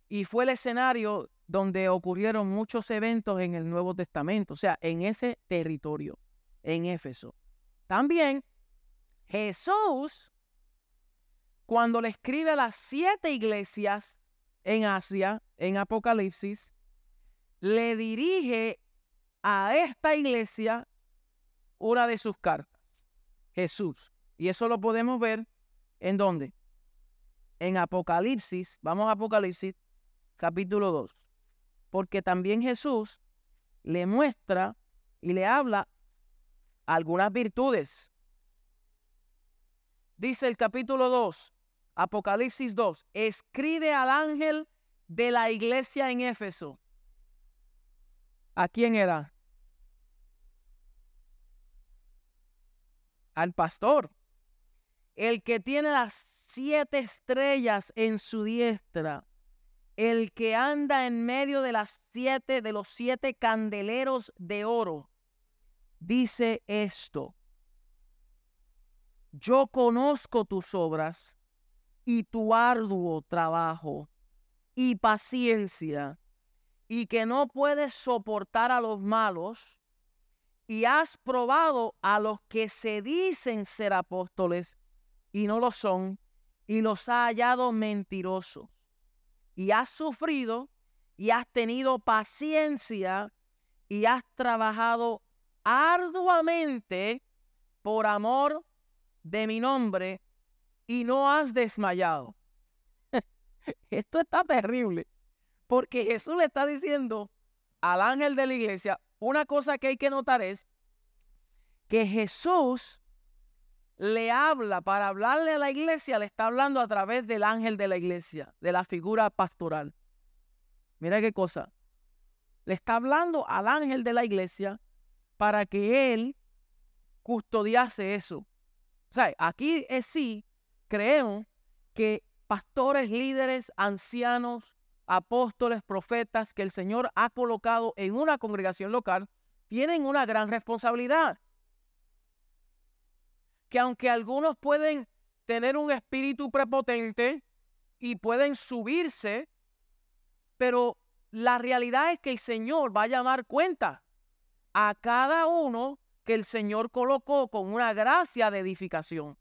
y fue el escenario donde ocurrieron muchos eventos en el Nuevo Testamento, o sea, en ese territorio, en Éfeso. También Jesús, cuando le escribe a las siete iglesias en Asia, en Apocalipsis, le dirige a esta iglesia una de sus cartas, Jesús. Y eso lo podemos ver en dónde? En Apocalipsis, vamos a Apocalipsis capítulo 2. Porque también Jesús le muestra y le habla algunas virtudes. Dice el capítulo 2, Apocalipsis 2, escribe al ángel de la iglesia en Éfeso. ¿A quién era? al pastor, el que tiene las siete estrellas en su diestra, el que anda en medio de las siete de los siete candeleros de oro, dice esto: Yo conozco tus obras y tu arduo trabajo y paciencia, y que no puedes soportar a los malos y has probado a los que se dicen ser apóstoles y no lo son, y los ha hallado mentirosos. Y has sufrido y has tenido paciencia y has trabajado arduamente por amor de mi nombre y no has desmayado. [LAUGHS] Esto está terrible, porque Jesús le está diciendo al ángel de la iglesia, una cosa que hay que notar es que Jesús le habla, para hablarle a la iglesia, le está hablando a través del ángel de la iglesia, de la figura pastoral. Mira qué cosa. Le está hablando al ángel de la iglesia para que él custodiase eso. O sea, aquí es sí, creemos que pastores, líderes, ancianos, apóstoles, profetas que el Señor ha colocado en una congregación local, tienen una gran responsabilidad. Que aunque algunos pueden tener un espíritu prepotente y pueden subirse, pero la realidad es que el Señor va a llamar cuenta a cada uno que el Señor colocó con una gracia de edificación.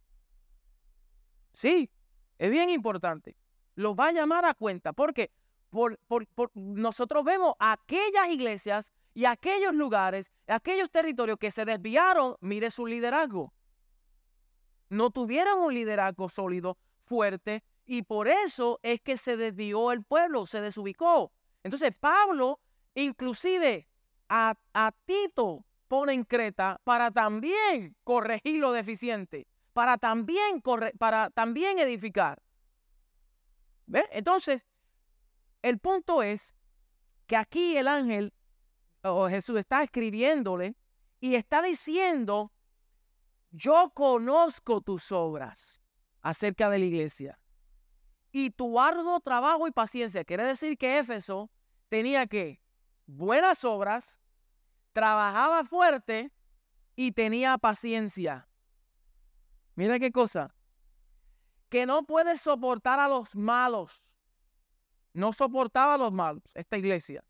Sí, es bien importante. Los va a llamar a cuenta. porque por, nosotros vemos aquellas iglesias Y aquellos lugares, aquellos territorios que se desviaron, mire su liderazgo. No tuvieron un liderazgo sólido, fuerte, y por eso es que se desvió el pueblo, se desubicó. Entonces Pablo, inclusive a, a Tito, pone en Creta para también corregir lo deficiente, para también, para también edificar. ¿Ve? Entonces, el punto es que aquí el ángel o Jesús está escribiéndole y está diciendo, yo conozco tus obras acerca de la iglesia y tu arduo trabajo y paciencia. Quiere decir que Éfeso tenía que buenas obras, trabajaba fuerte y tenía paciencia. Mira qué cosa. Que no puede soportar a los malos. No soportaba a los malos, esta iglesia.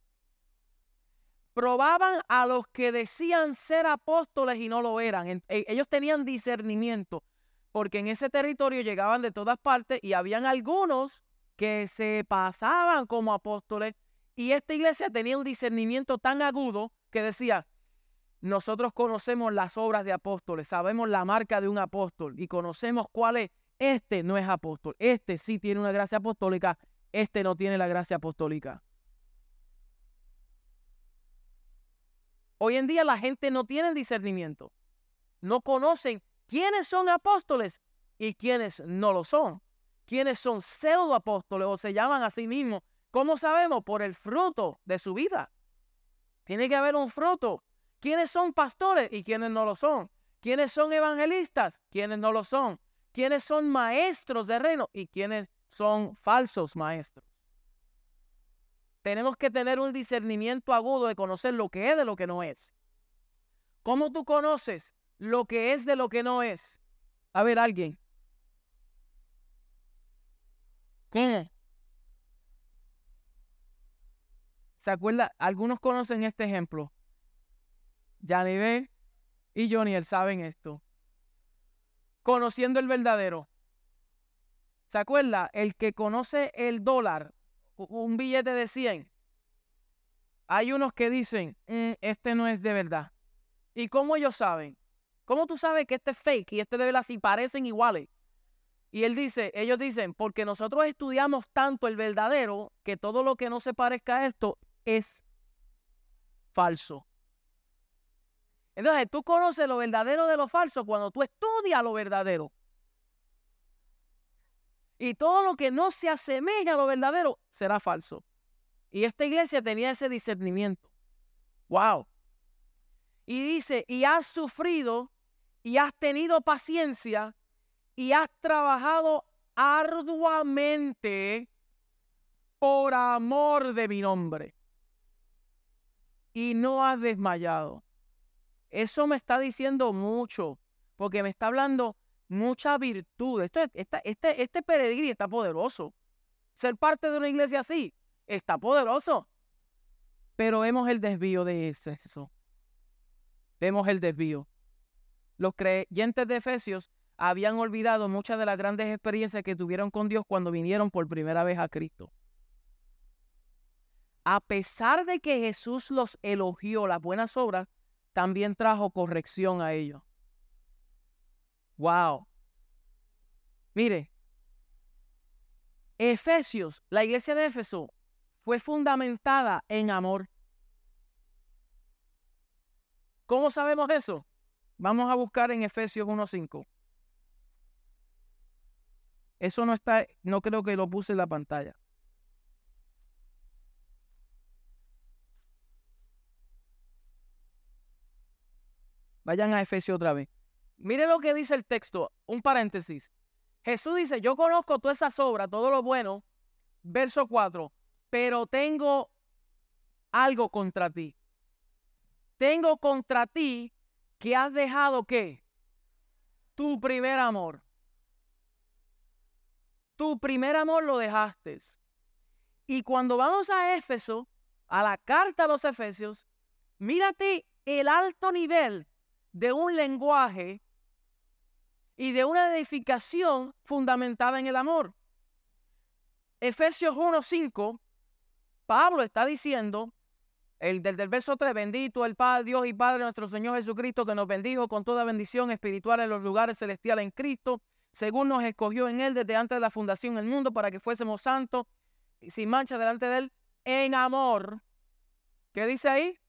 Probaban a los que decían ser apóstoles y no lo eran. E, ellos tenían discernimiento porque en ese territorio llegaban de todas partes y habían algunos que se pasaban como apóstoles y esta iglesia tenía un discernimiento tan agudo que decía, nosotros conocemos las obras de apóstoles, sabemos la marca de un apóstol y conocemos cuál es. Este no es apóstol, este sí tiene una gracia apostólica, este no tiene la gracia apostólica. Hoy en día la gente no tiene discernimiento, no conocen quiénes son apóstoles y quiénes no lo son. Quiénes son pseudo apóstoles o se llaman a sí mismos. ¿Cómo sabemos? Por el fruto de su vida. Tiene que haber un fruto. ¿Quiénes son pastores y quiénes no lo son? ¿Quiénes son evangelistas? ¿Quiénes no lo son? ¿Quiénes son maestros de reino y quiénes son falsos maestros? Tenemos que tener un discernimiento agudo de conocer lo que es de lo que no es. ¿Cómo tú conoces lo que es de lo que no es. A ver, alguien. ¿Cómo? ¿Se acuerda? Algunos conocen este ejemplo. Janivel y Joniel saben esto. Conociendo el verdadero. ¿Se acuerda? El que conoce el dólar, un billete de 100. Hay unos que dicen, mm, este no es de verdad. ¿Y cómo ellos saben? ¿Cómo tú sabes que este es fake y este de verdad si parecen iguales? Y él dice, ellos dicen, porque nosotros estudiamos tanto el verdadero que todo lo que no se parezca a esto es falso. Entonces, tú conoces lo verdadero de lo falso cuando tú estudias lo verdadero. Y todo lo que no se asemeja a lo verdadero será falso. Y esta iglesia tenía ese discernimiento. Wow. Y dice, y has sufrido y has tenido paciencia y has trabajado arduamente por amor de mi nombre y no has desmayado. Eso me está diciendo mucho, porque me está hablando mucha virtud. Esto, esta, este, este está poderoso. Ser parte de una iglesia así está poderoso. Pero vemos el desvío de eso. Vemos el desvío. Los creyentes de Efesios habían olvidado muchas de las grandes experiencias que tuvieron con Dios cuando vinieron por primera vez a Cristo. A pesar de que Jesús los elogió las buenas obras, también trajo corrección a ellos. Wow. Mire, Efesios, la iglesia de Éfeso, fue fundamentada en amor. ¿Cómo sabemos eso? Vamos a buscar en Efesios 1.5. Eso no está, no creo que lo puse en la pantalla. Vayan a Efesios otra vez. Mire lo que dice el texto, un paréntesis. Jesús dice, yo conozco todas esas obras, todo lo bueno. Verso 4, pero tengo algo contra ti. Tengo contra ti que has dejado qué? Tu primer amor. Tu primer amor lo dejaste. Y cuando vamos a Éfeso, a la carta a los Efesios, mírate el alto nivel de un lenguaje y de una edificación fundamentada en el amor. Efesios 1.5, Pablo está diciendo El del, del verso 3, bendito el Padre, Dios y Padre nuestro Señor Jesucristo, que nos bendijo con toda bendición espiritual en los lugares celestiales en Cristo, según nos escogió en Él desde antes de la fundación del mundo, para que fuésemos santos y sin mancha delante de Él, en amor. ¿Qué dice ahí?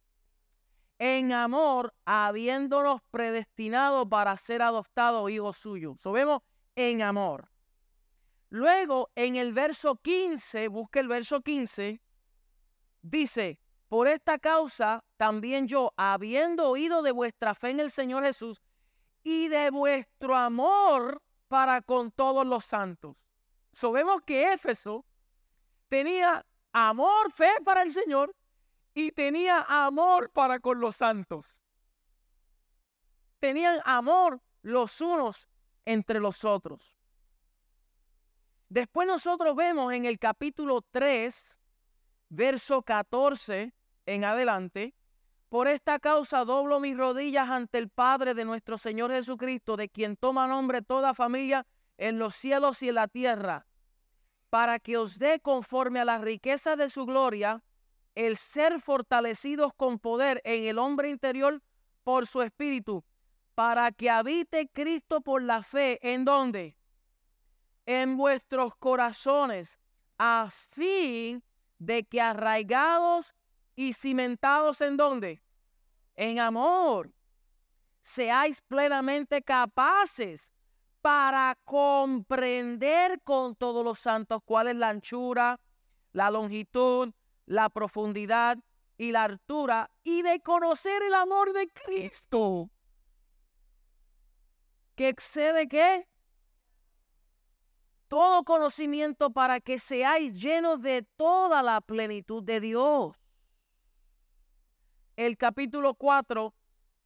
En amor, habiéndonos predestinado para ser adoptados hijos suyos. So en amor. Luego, en el verso 15, busque el verso 15, dice, por esta causa también yo, habiendo oído de vuestra fe en el Señor Jesús y de vuestro amor para con todos los santos. Sabemos que Éfeso tenía amor, fe para el Señor y tenía amor para con los santos. Tenían amor los unos entre los otros. Después nosotros vemos en el capítulo 3, verso 14 en adelante, por esta causa doblo mis rodillas ante el Padre de nuestro Señor Jesucristo, de quien toma nombre toda familia en los cielos y en la tierra, para que os dé conforme a la riqueza de su gloria el ser fortalecidos con poder en el hombre interior por su espíritu, para que habite Cristo por la fe. ¿En dónde? En vuestros corazones, a fin de que arraigados y cimentados en dónde? En amor. Seáis plenamente capaces para comprender con todos los santos cuál es la anchura, la longitud, la profundidad y la altura y de conocer el amor de Cristo. ¿Que excede qué? Todo conocimiento para que seáis llenos de toda la plenitud de Dios el capítulo 4,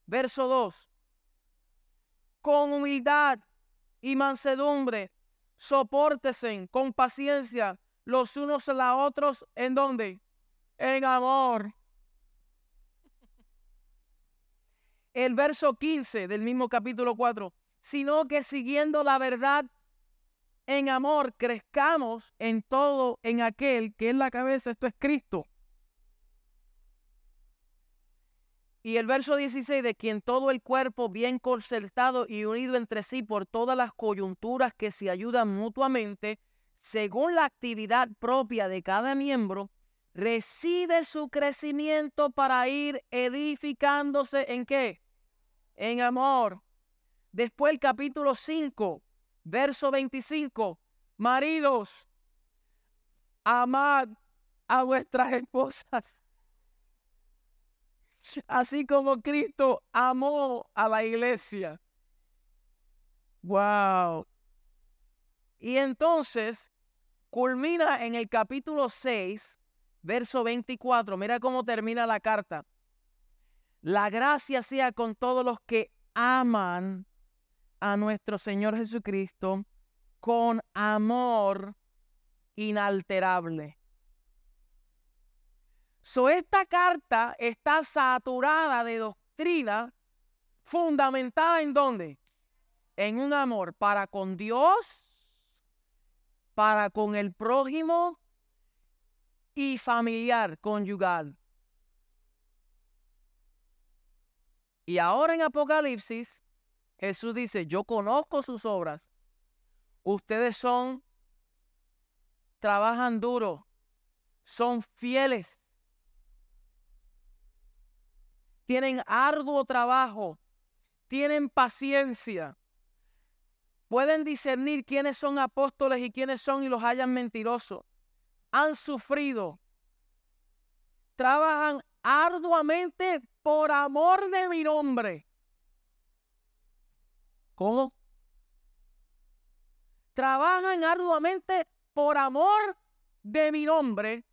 verso 2. Con humildad y mansedumbre, soportesen con paciencia los unos a los otros. ¿En dónde? En amor. El verso 15 del mismo capítulo 4. Sino que siguiendo la verdad en amor, crezcamos en todo en aquel que es la cabeza, esto es Cristo Y el verso 16, de quien todo el cuerpo bien concertado y unido entre sí por todas las coyunturas que se ayudan mutuamente, según la actividad propia de cada miembro, recibe su crecimiento para ir edificándose en qué? En amor. Después el capítulo 5, verso 25, maridos, amad a vuestras [LAUGHS] esposas así como Cristo amó a la iglesia. Wow. Y entonces culmina en el capítulo 6, verso 24. Mira cómo termina la carta. La gracia sea con todos los que aman a nuestro Señor Jesucristo con amor inalterable. So, esta carta está saturada de doctrina fundamentada en dónde? En un amor para con Dios, para con el prójimo y familiar, conyugal. Y ahora en Apocalipsis, Jesús dice, yo conozco sus obras. Ustedes son, trabajan duro, son fieles tienen arduo trabajo, tienen paciencia, pueden discernir quiénes son apóstoles y quiénes son y los hayan mentirosos, han sufrido, trabajan arduamente por amor de mi nombre. ¿Cómo? Trabajan arduamente por amor de mi nombre,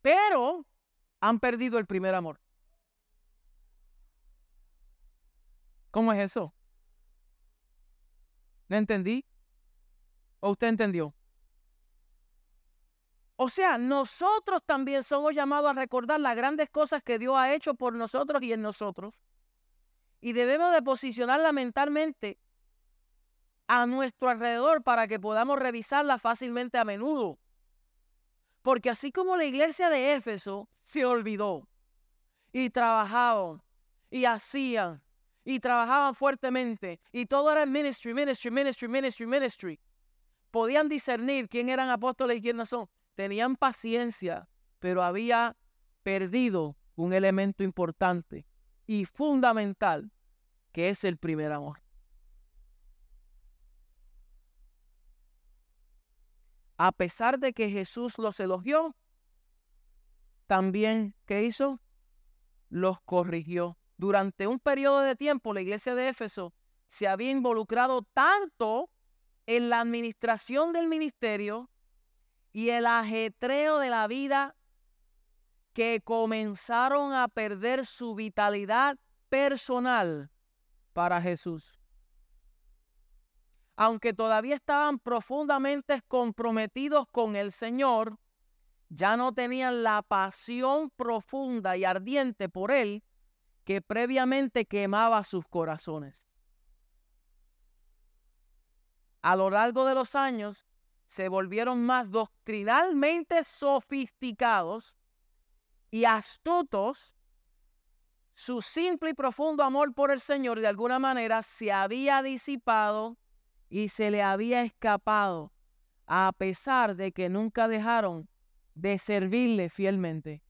pero han perdido el primer amor. ¿Cómo es eso? ¿No entendí? ¿O usted entendió? O sea, nosotros también somos llamados a recordar las grandes cosas que Dios ha hecho por nosotros y en nosotros. Y debemos de posicionarla mentalmente a nuestro alrededor para que podamos revisarla fácilmente a menudo. Porque así como la iglesia de Éfeso se olvidó y trabajaban y hacían y trabajaban fuertemente y todo era ministry, ministry, ministry, ministry, ministry. Podían discernir quién eran apóstoles y quién no son. Tenían paciencia, pero había perdido un elemento importante y fundamental que es el primer amor. A pesar de que Jesús los elogió, también, ¿qué hizo? Los corrigió. Durante un periodo de tiempo, la iglesia de Éfeso se había involucrado tanto en la administración del ministerio y el ajetreo de la vida que comenzaron a perder su vitalidad personal para Jesús. Aunque todavía estaban profundamente comprometidos con el Señor, ya no tenían la pasión profunda y ardiente por Él que previamente quemaba sus corazones. A lo largo de los años se volvieron más doctrinalmente sofisticados y astutos su simple y profundo amor por el Señor de alguna manera se había disipado y se le había escapado, a pesar de que nunca dejaron de servirle fielmente.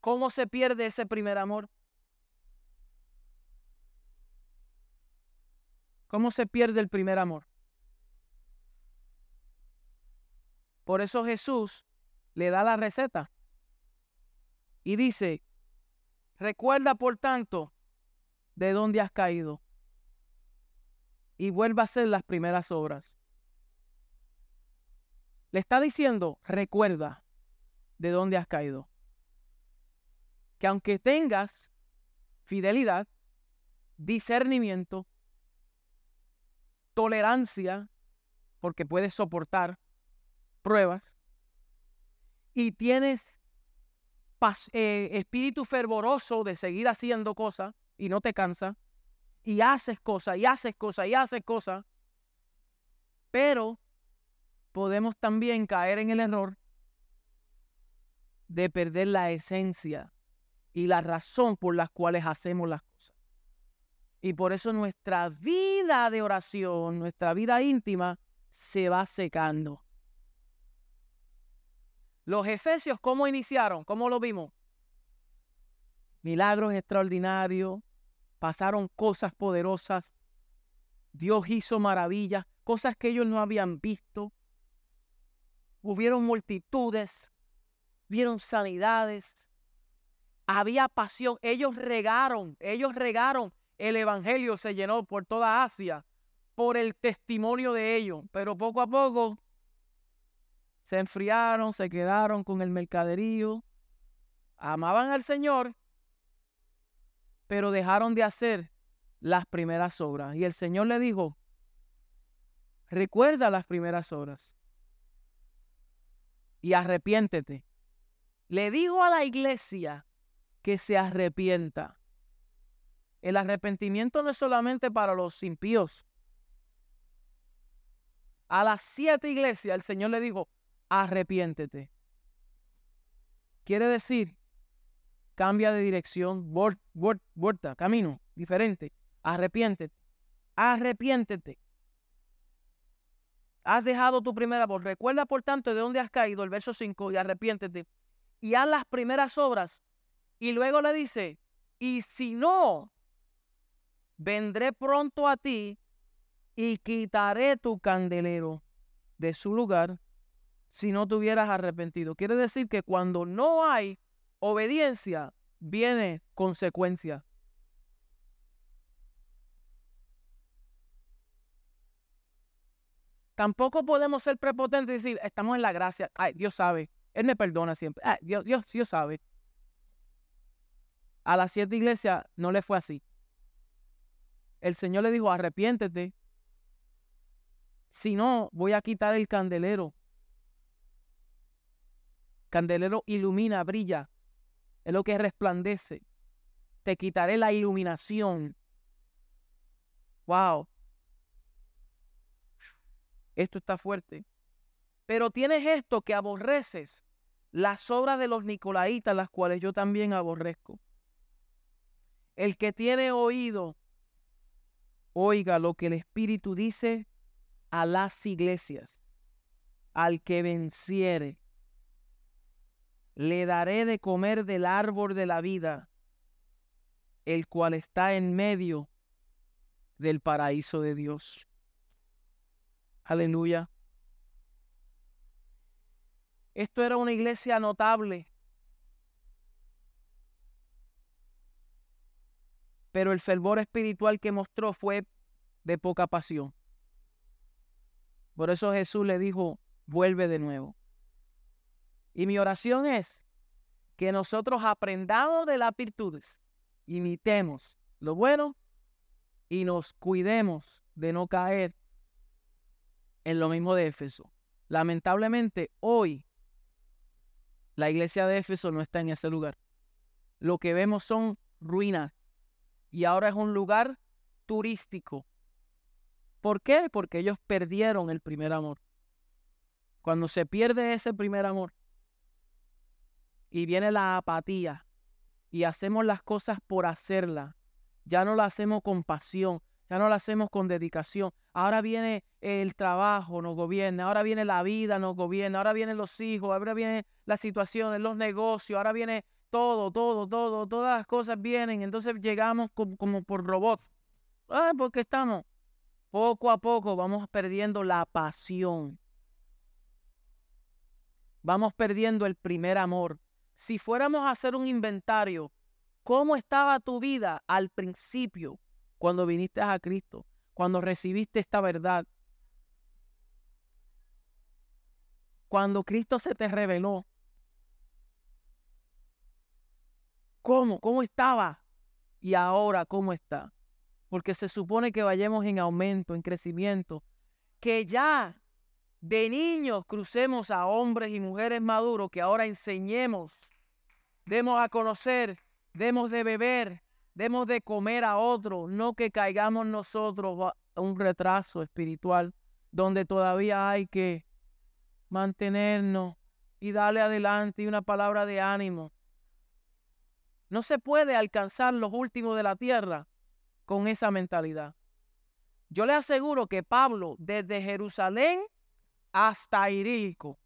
¿Cómo se pierde ese primer amor? ¿Cómo se pierde el primer amor? Por eso Jesús le da la receta. Y dice, recuerda por tanto de dónde has caído y vuelva a hacer las primeras obras. Le está diciendo, recuerda de dónde has caído. Que aunque tengas fidelidad, discernimiento, tolerancia, porque puedes soportar pruebas, y tienes eh, espíritu fervoroso de seguir haciendo cosas y no te cansa, y haces cosas, y haces cosas, y haces cosas, pero podemos también caer en el error de perder la esencia y la razón por las cuales hacemos las cosas. Y por eso nuestra vida de oración, nuestra vida íntima, se va secando. Los efesios, ¿cómo iniciaron? ¿Cómo lo vimos? Milagros extraordinarios, pasaron cosas poderosas, Dios hizo maravillas, cosas que ellos no habían visto. Hubieron multitudes, vieron sanidades, había pasión, ellos regaron, ellos regaron, el Evangelio se llenó por toda Asia por el testimonio de ellos, pero poco a poco se enfriaron, se quedaron con el mercaderío, amaban al Señor, pero dejaron de hacer las primeras obras. Y el Señor le dijo, recuerda las primeras obras y arrepiéntete. Le digo a la iglesia que se arrepienta. El arrepentimiento no es solamente para los impíos. A las siete iglesias el Señor le dijo, arrepiéntete. Quiere decir, cambia de dirección, vuelta, camino, diferente. Arrepiéntete. Arrepiéntete. Has dejado tu primera voz. Recuerda, por tanto, de dónde has caído, el verso 5, y arrepiéntete. Y haz las primeras obras. Y luego le dice, y si no, vendré pronto a ti y quitaré tu candelero de su lugar si no te hubieras arrepentido. Quiere decir que cuando no hay obediencia, viene consecuencia. Tampoco podemos ser prepotentes y decir, estamos en la gracia. Ay, Dios sabe. Él me perdona siempre. Dios, Dios, Dios sabe. A las siete iglesias no le fue así. El Señor le dijo, arrepiéntete. Si no, voy a quitar el candelero Candelero ilumina, brilla. Es lo que resplandece. Te quitaré la iluminación. Wow. Esto está fuerte. Pero tienes esto que aborreces, las obras de los nicolaitas, las cuales yo también aborrezco. El que tiene oído, oiga lo que el Espíritu dice a las iglesias. Al que venciere, le daré de comer del árbol de la vida, el cual está en medio del paraíso de Dios. Aleluya. Esto era una iglesia notable. Pero el fervor espiritual que mostró fue de poca pasión. Por eso Jesús le dijo, vuelve de nuevo. Y mi oración es que nosotros aprendamos de las virtudes, imitemos lo bueno y nos cuidemos de no caer en lo mismo de Éfeso. Lamentablemente, hoy la iglesia de Éfeso no está en ese lugar. Lo que vemos son ruinas y ahora es un lugar turístico. ¿Por qué? Porque ellos perdieron el primer amor. Cuando se pierde ese primer amor y viene la apatía y hacemos las cosas por hacerla, ya no la hacemos con pasión, ya no la hacemos con dedicación. Ahora viene el trabajo, nos gobierna, ahora viene la vida, nos gobierna, ahora vienen los hijos, ahora viene la situación, los negocios, ahora viene todo, todo, todo, todas las cosas vienen. Entonces llegamos como, por robot. Ah, porque estamos poco a poco, vamos perdiendo la pasión. Vamos perdiendo el primer amor. Si fuéramos a hacer un inventario, ¿cómo estaba tu vida al principio cuando viniste a Cristo? Cuando recibiste esta verdad, cuando Cristo se te reveló. ¿Cómo? ¿Cómo estaba? Y ahora, ¿cómo está? Porque se supone que vayamos en aumento, en crecimiento, que ya de niños crucemos a hombres y mujeres maduros, que ahora enseñemos, demos a conocer, demos de beber, demos de comer a otro, no que caigamos nosotros a un retraso espiritual donde todavía hay que mantenernos y darle adelante y una palabra de ánimo. No se puede alcanzar los últimos de la tierra con esa mentalidad. Yo le aseguro que Pablo, desde Jerusalén hasta Irilco,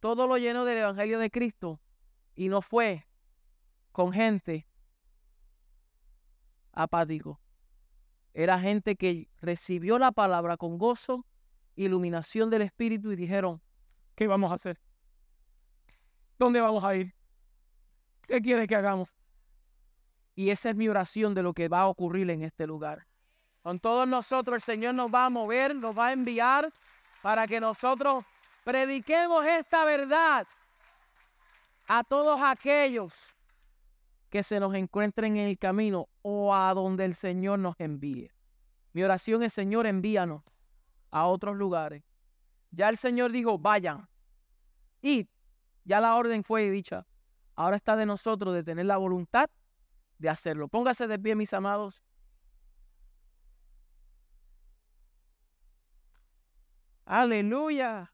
todo lo lleno del Evangelio de Cristo y no fue con gente apático. Era gente que recibió la palabra con gozo, iluminación del Espíritu y dijeron, ¿Qué vamos a hacer? ¿Dónde vamos a ir? ¿Qué quiere que hagamos? Y esa es mi oración de lo que va a ocurrir en este lugar. Con todos nosotros el Señor nos va a mover, nos va a enviar para que nosotros prediquemos esta verdad a todos aquellos que se nos encuentren en el camino o a donde el Señor nos envíe. Mi oración es, Señor, envíanos a otros lugares ya el Señor dijo, vayan, y Ya la orden fue dicha. Ahora está de nosotros de tener la voluntad de hacerlo. Póngase de pie, mis amados. Aleluya.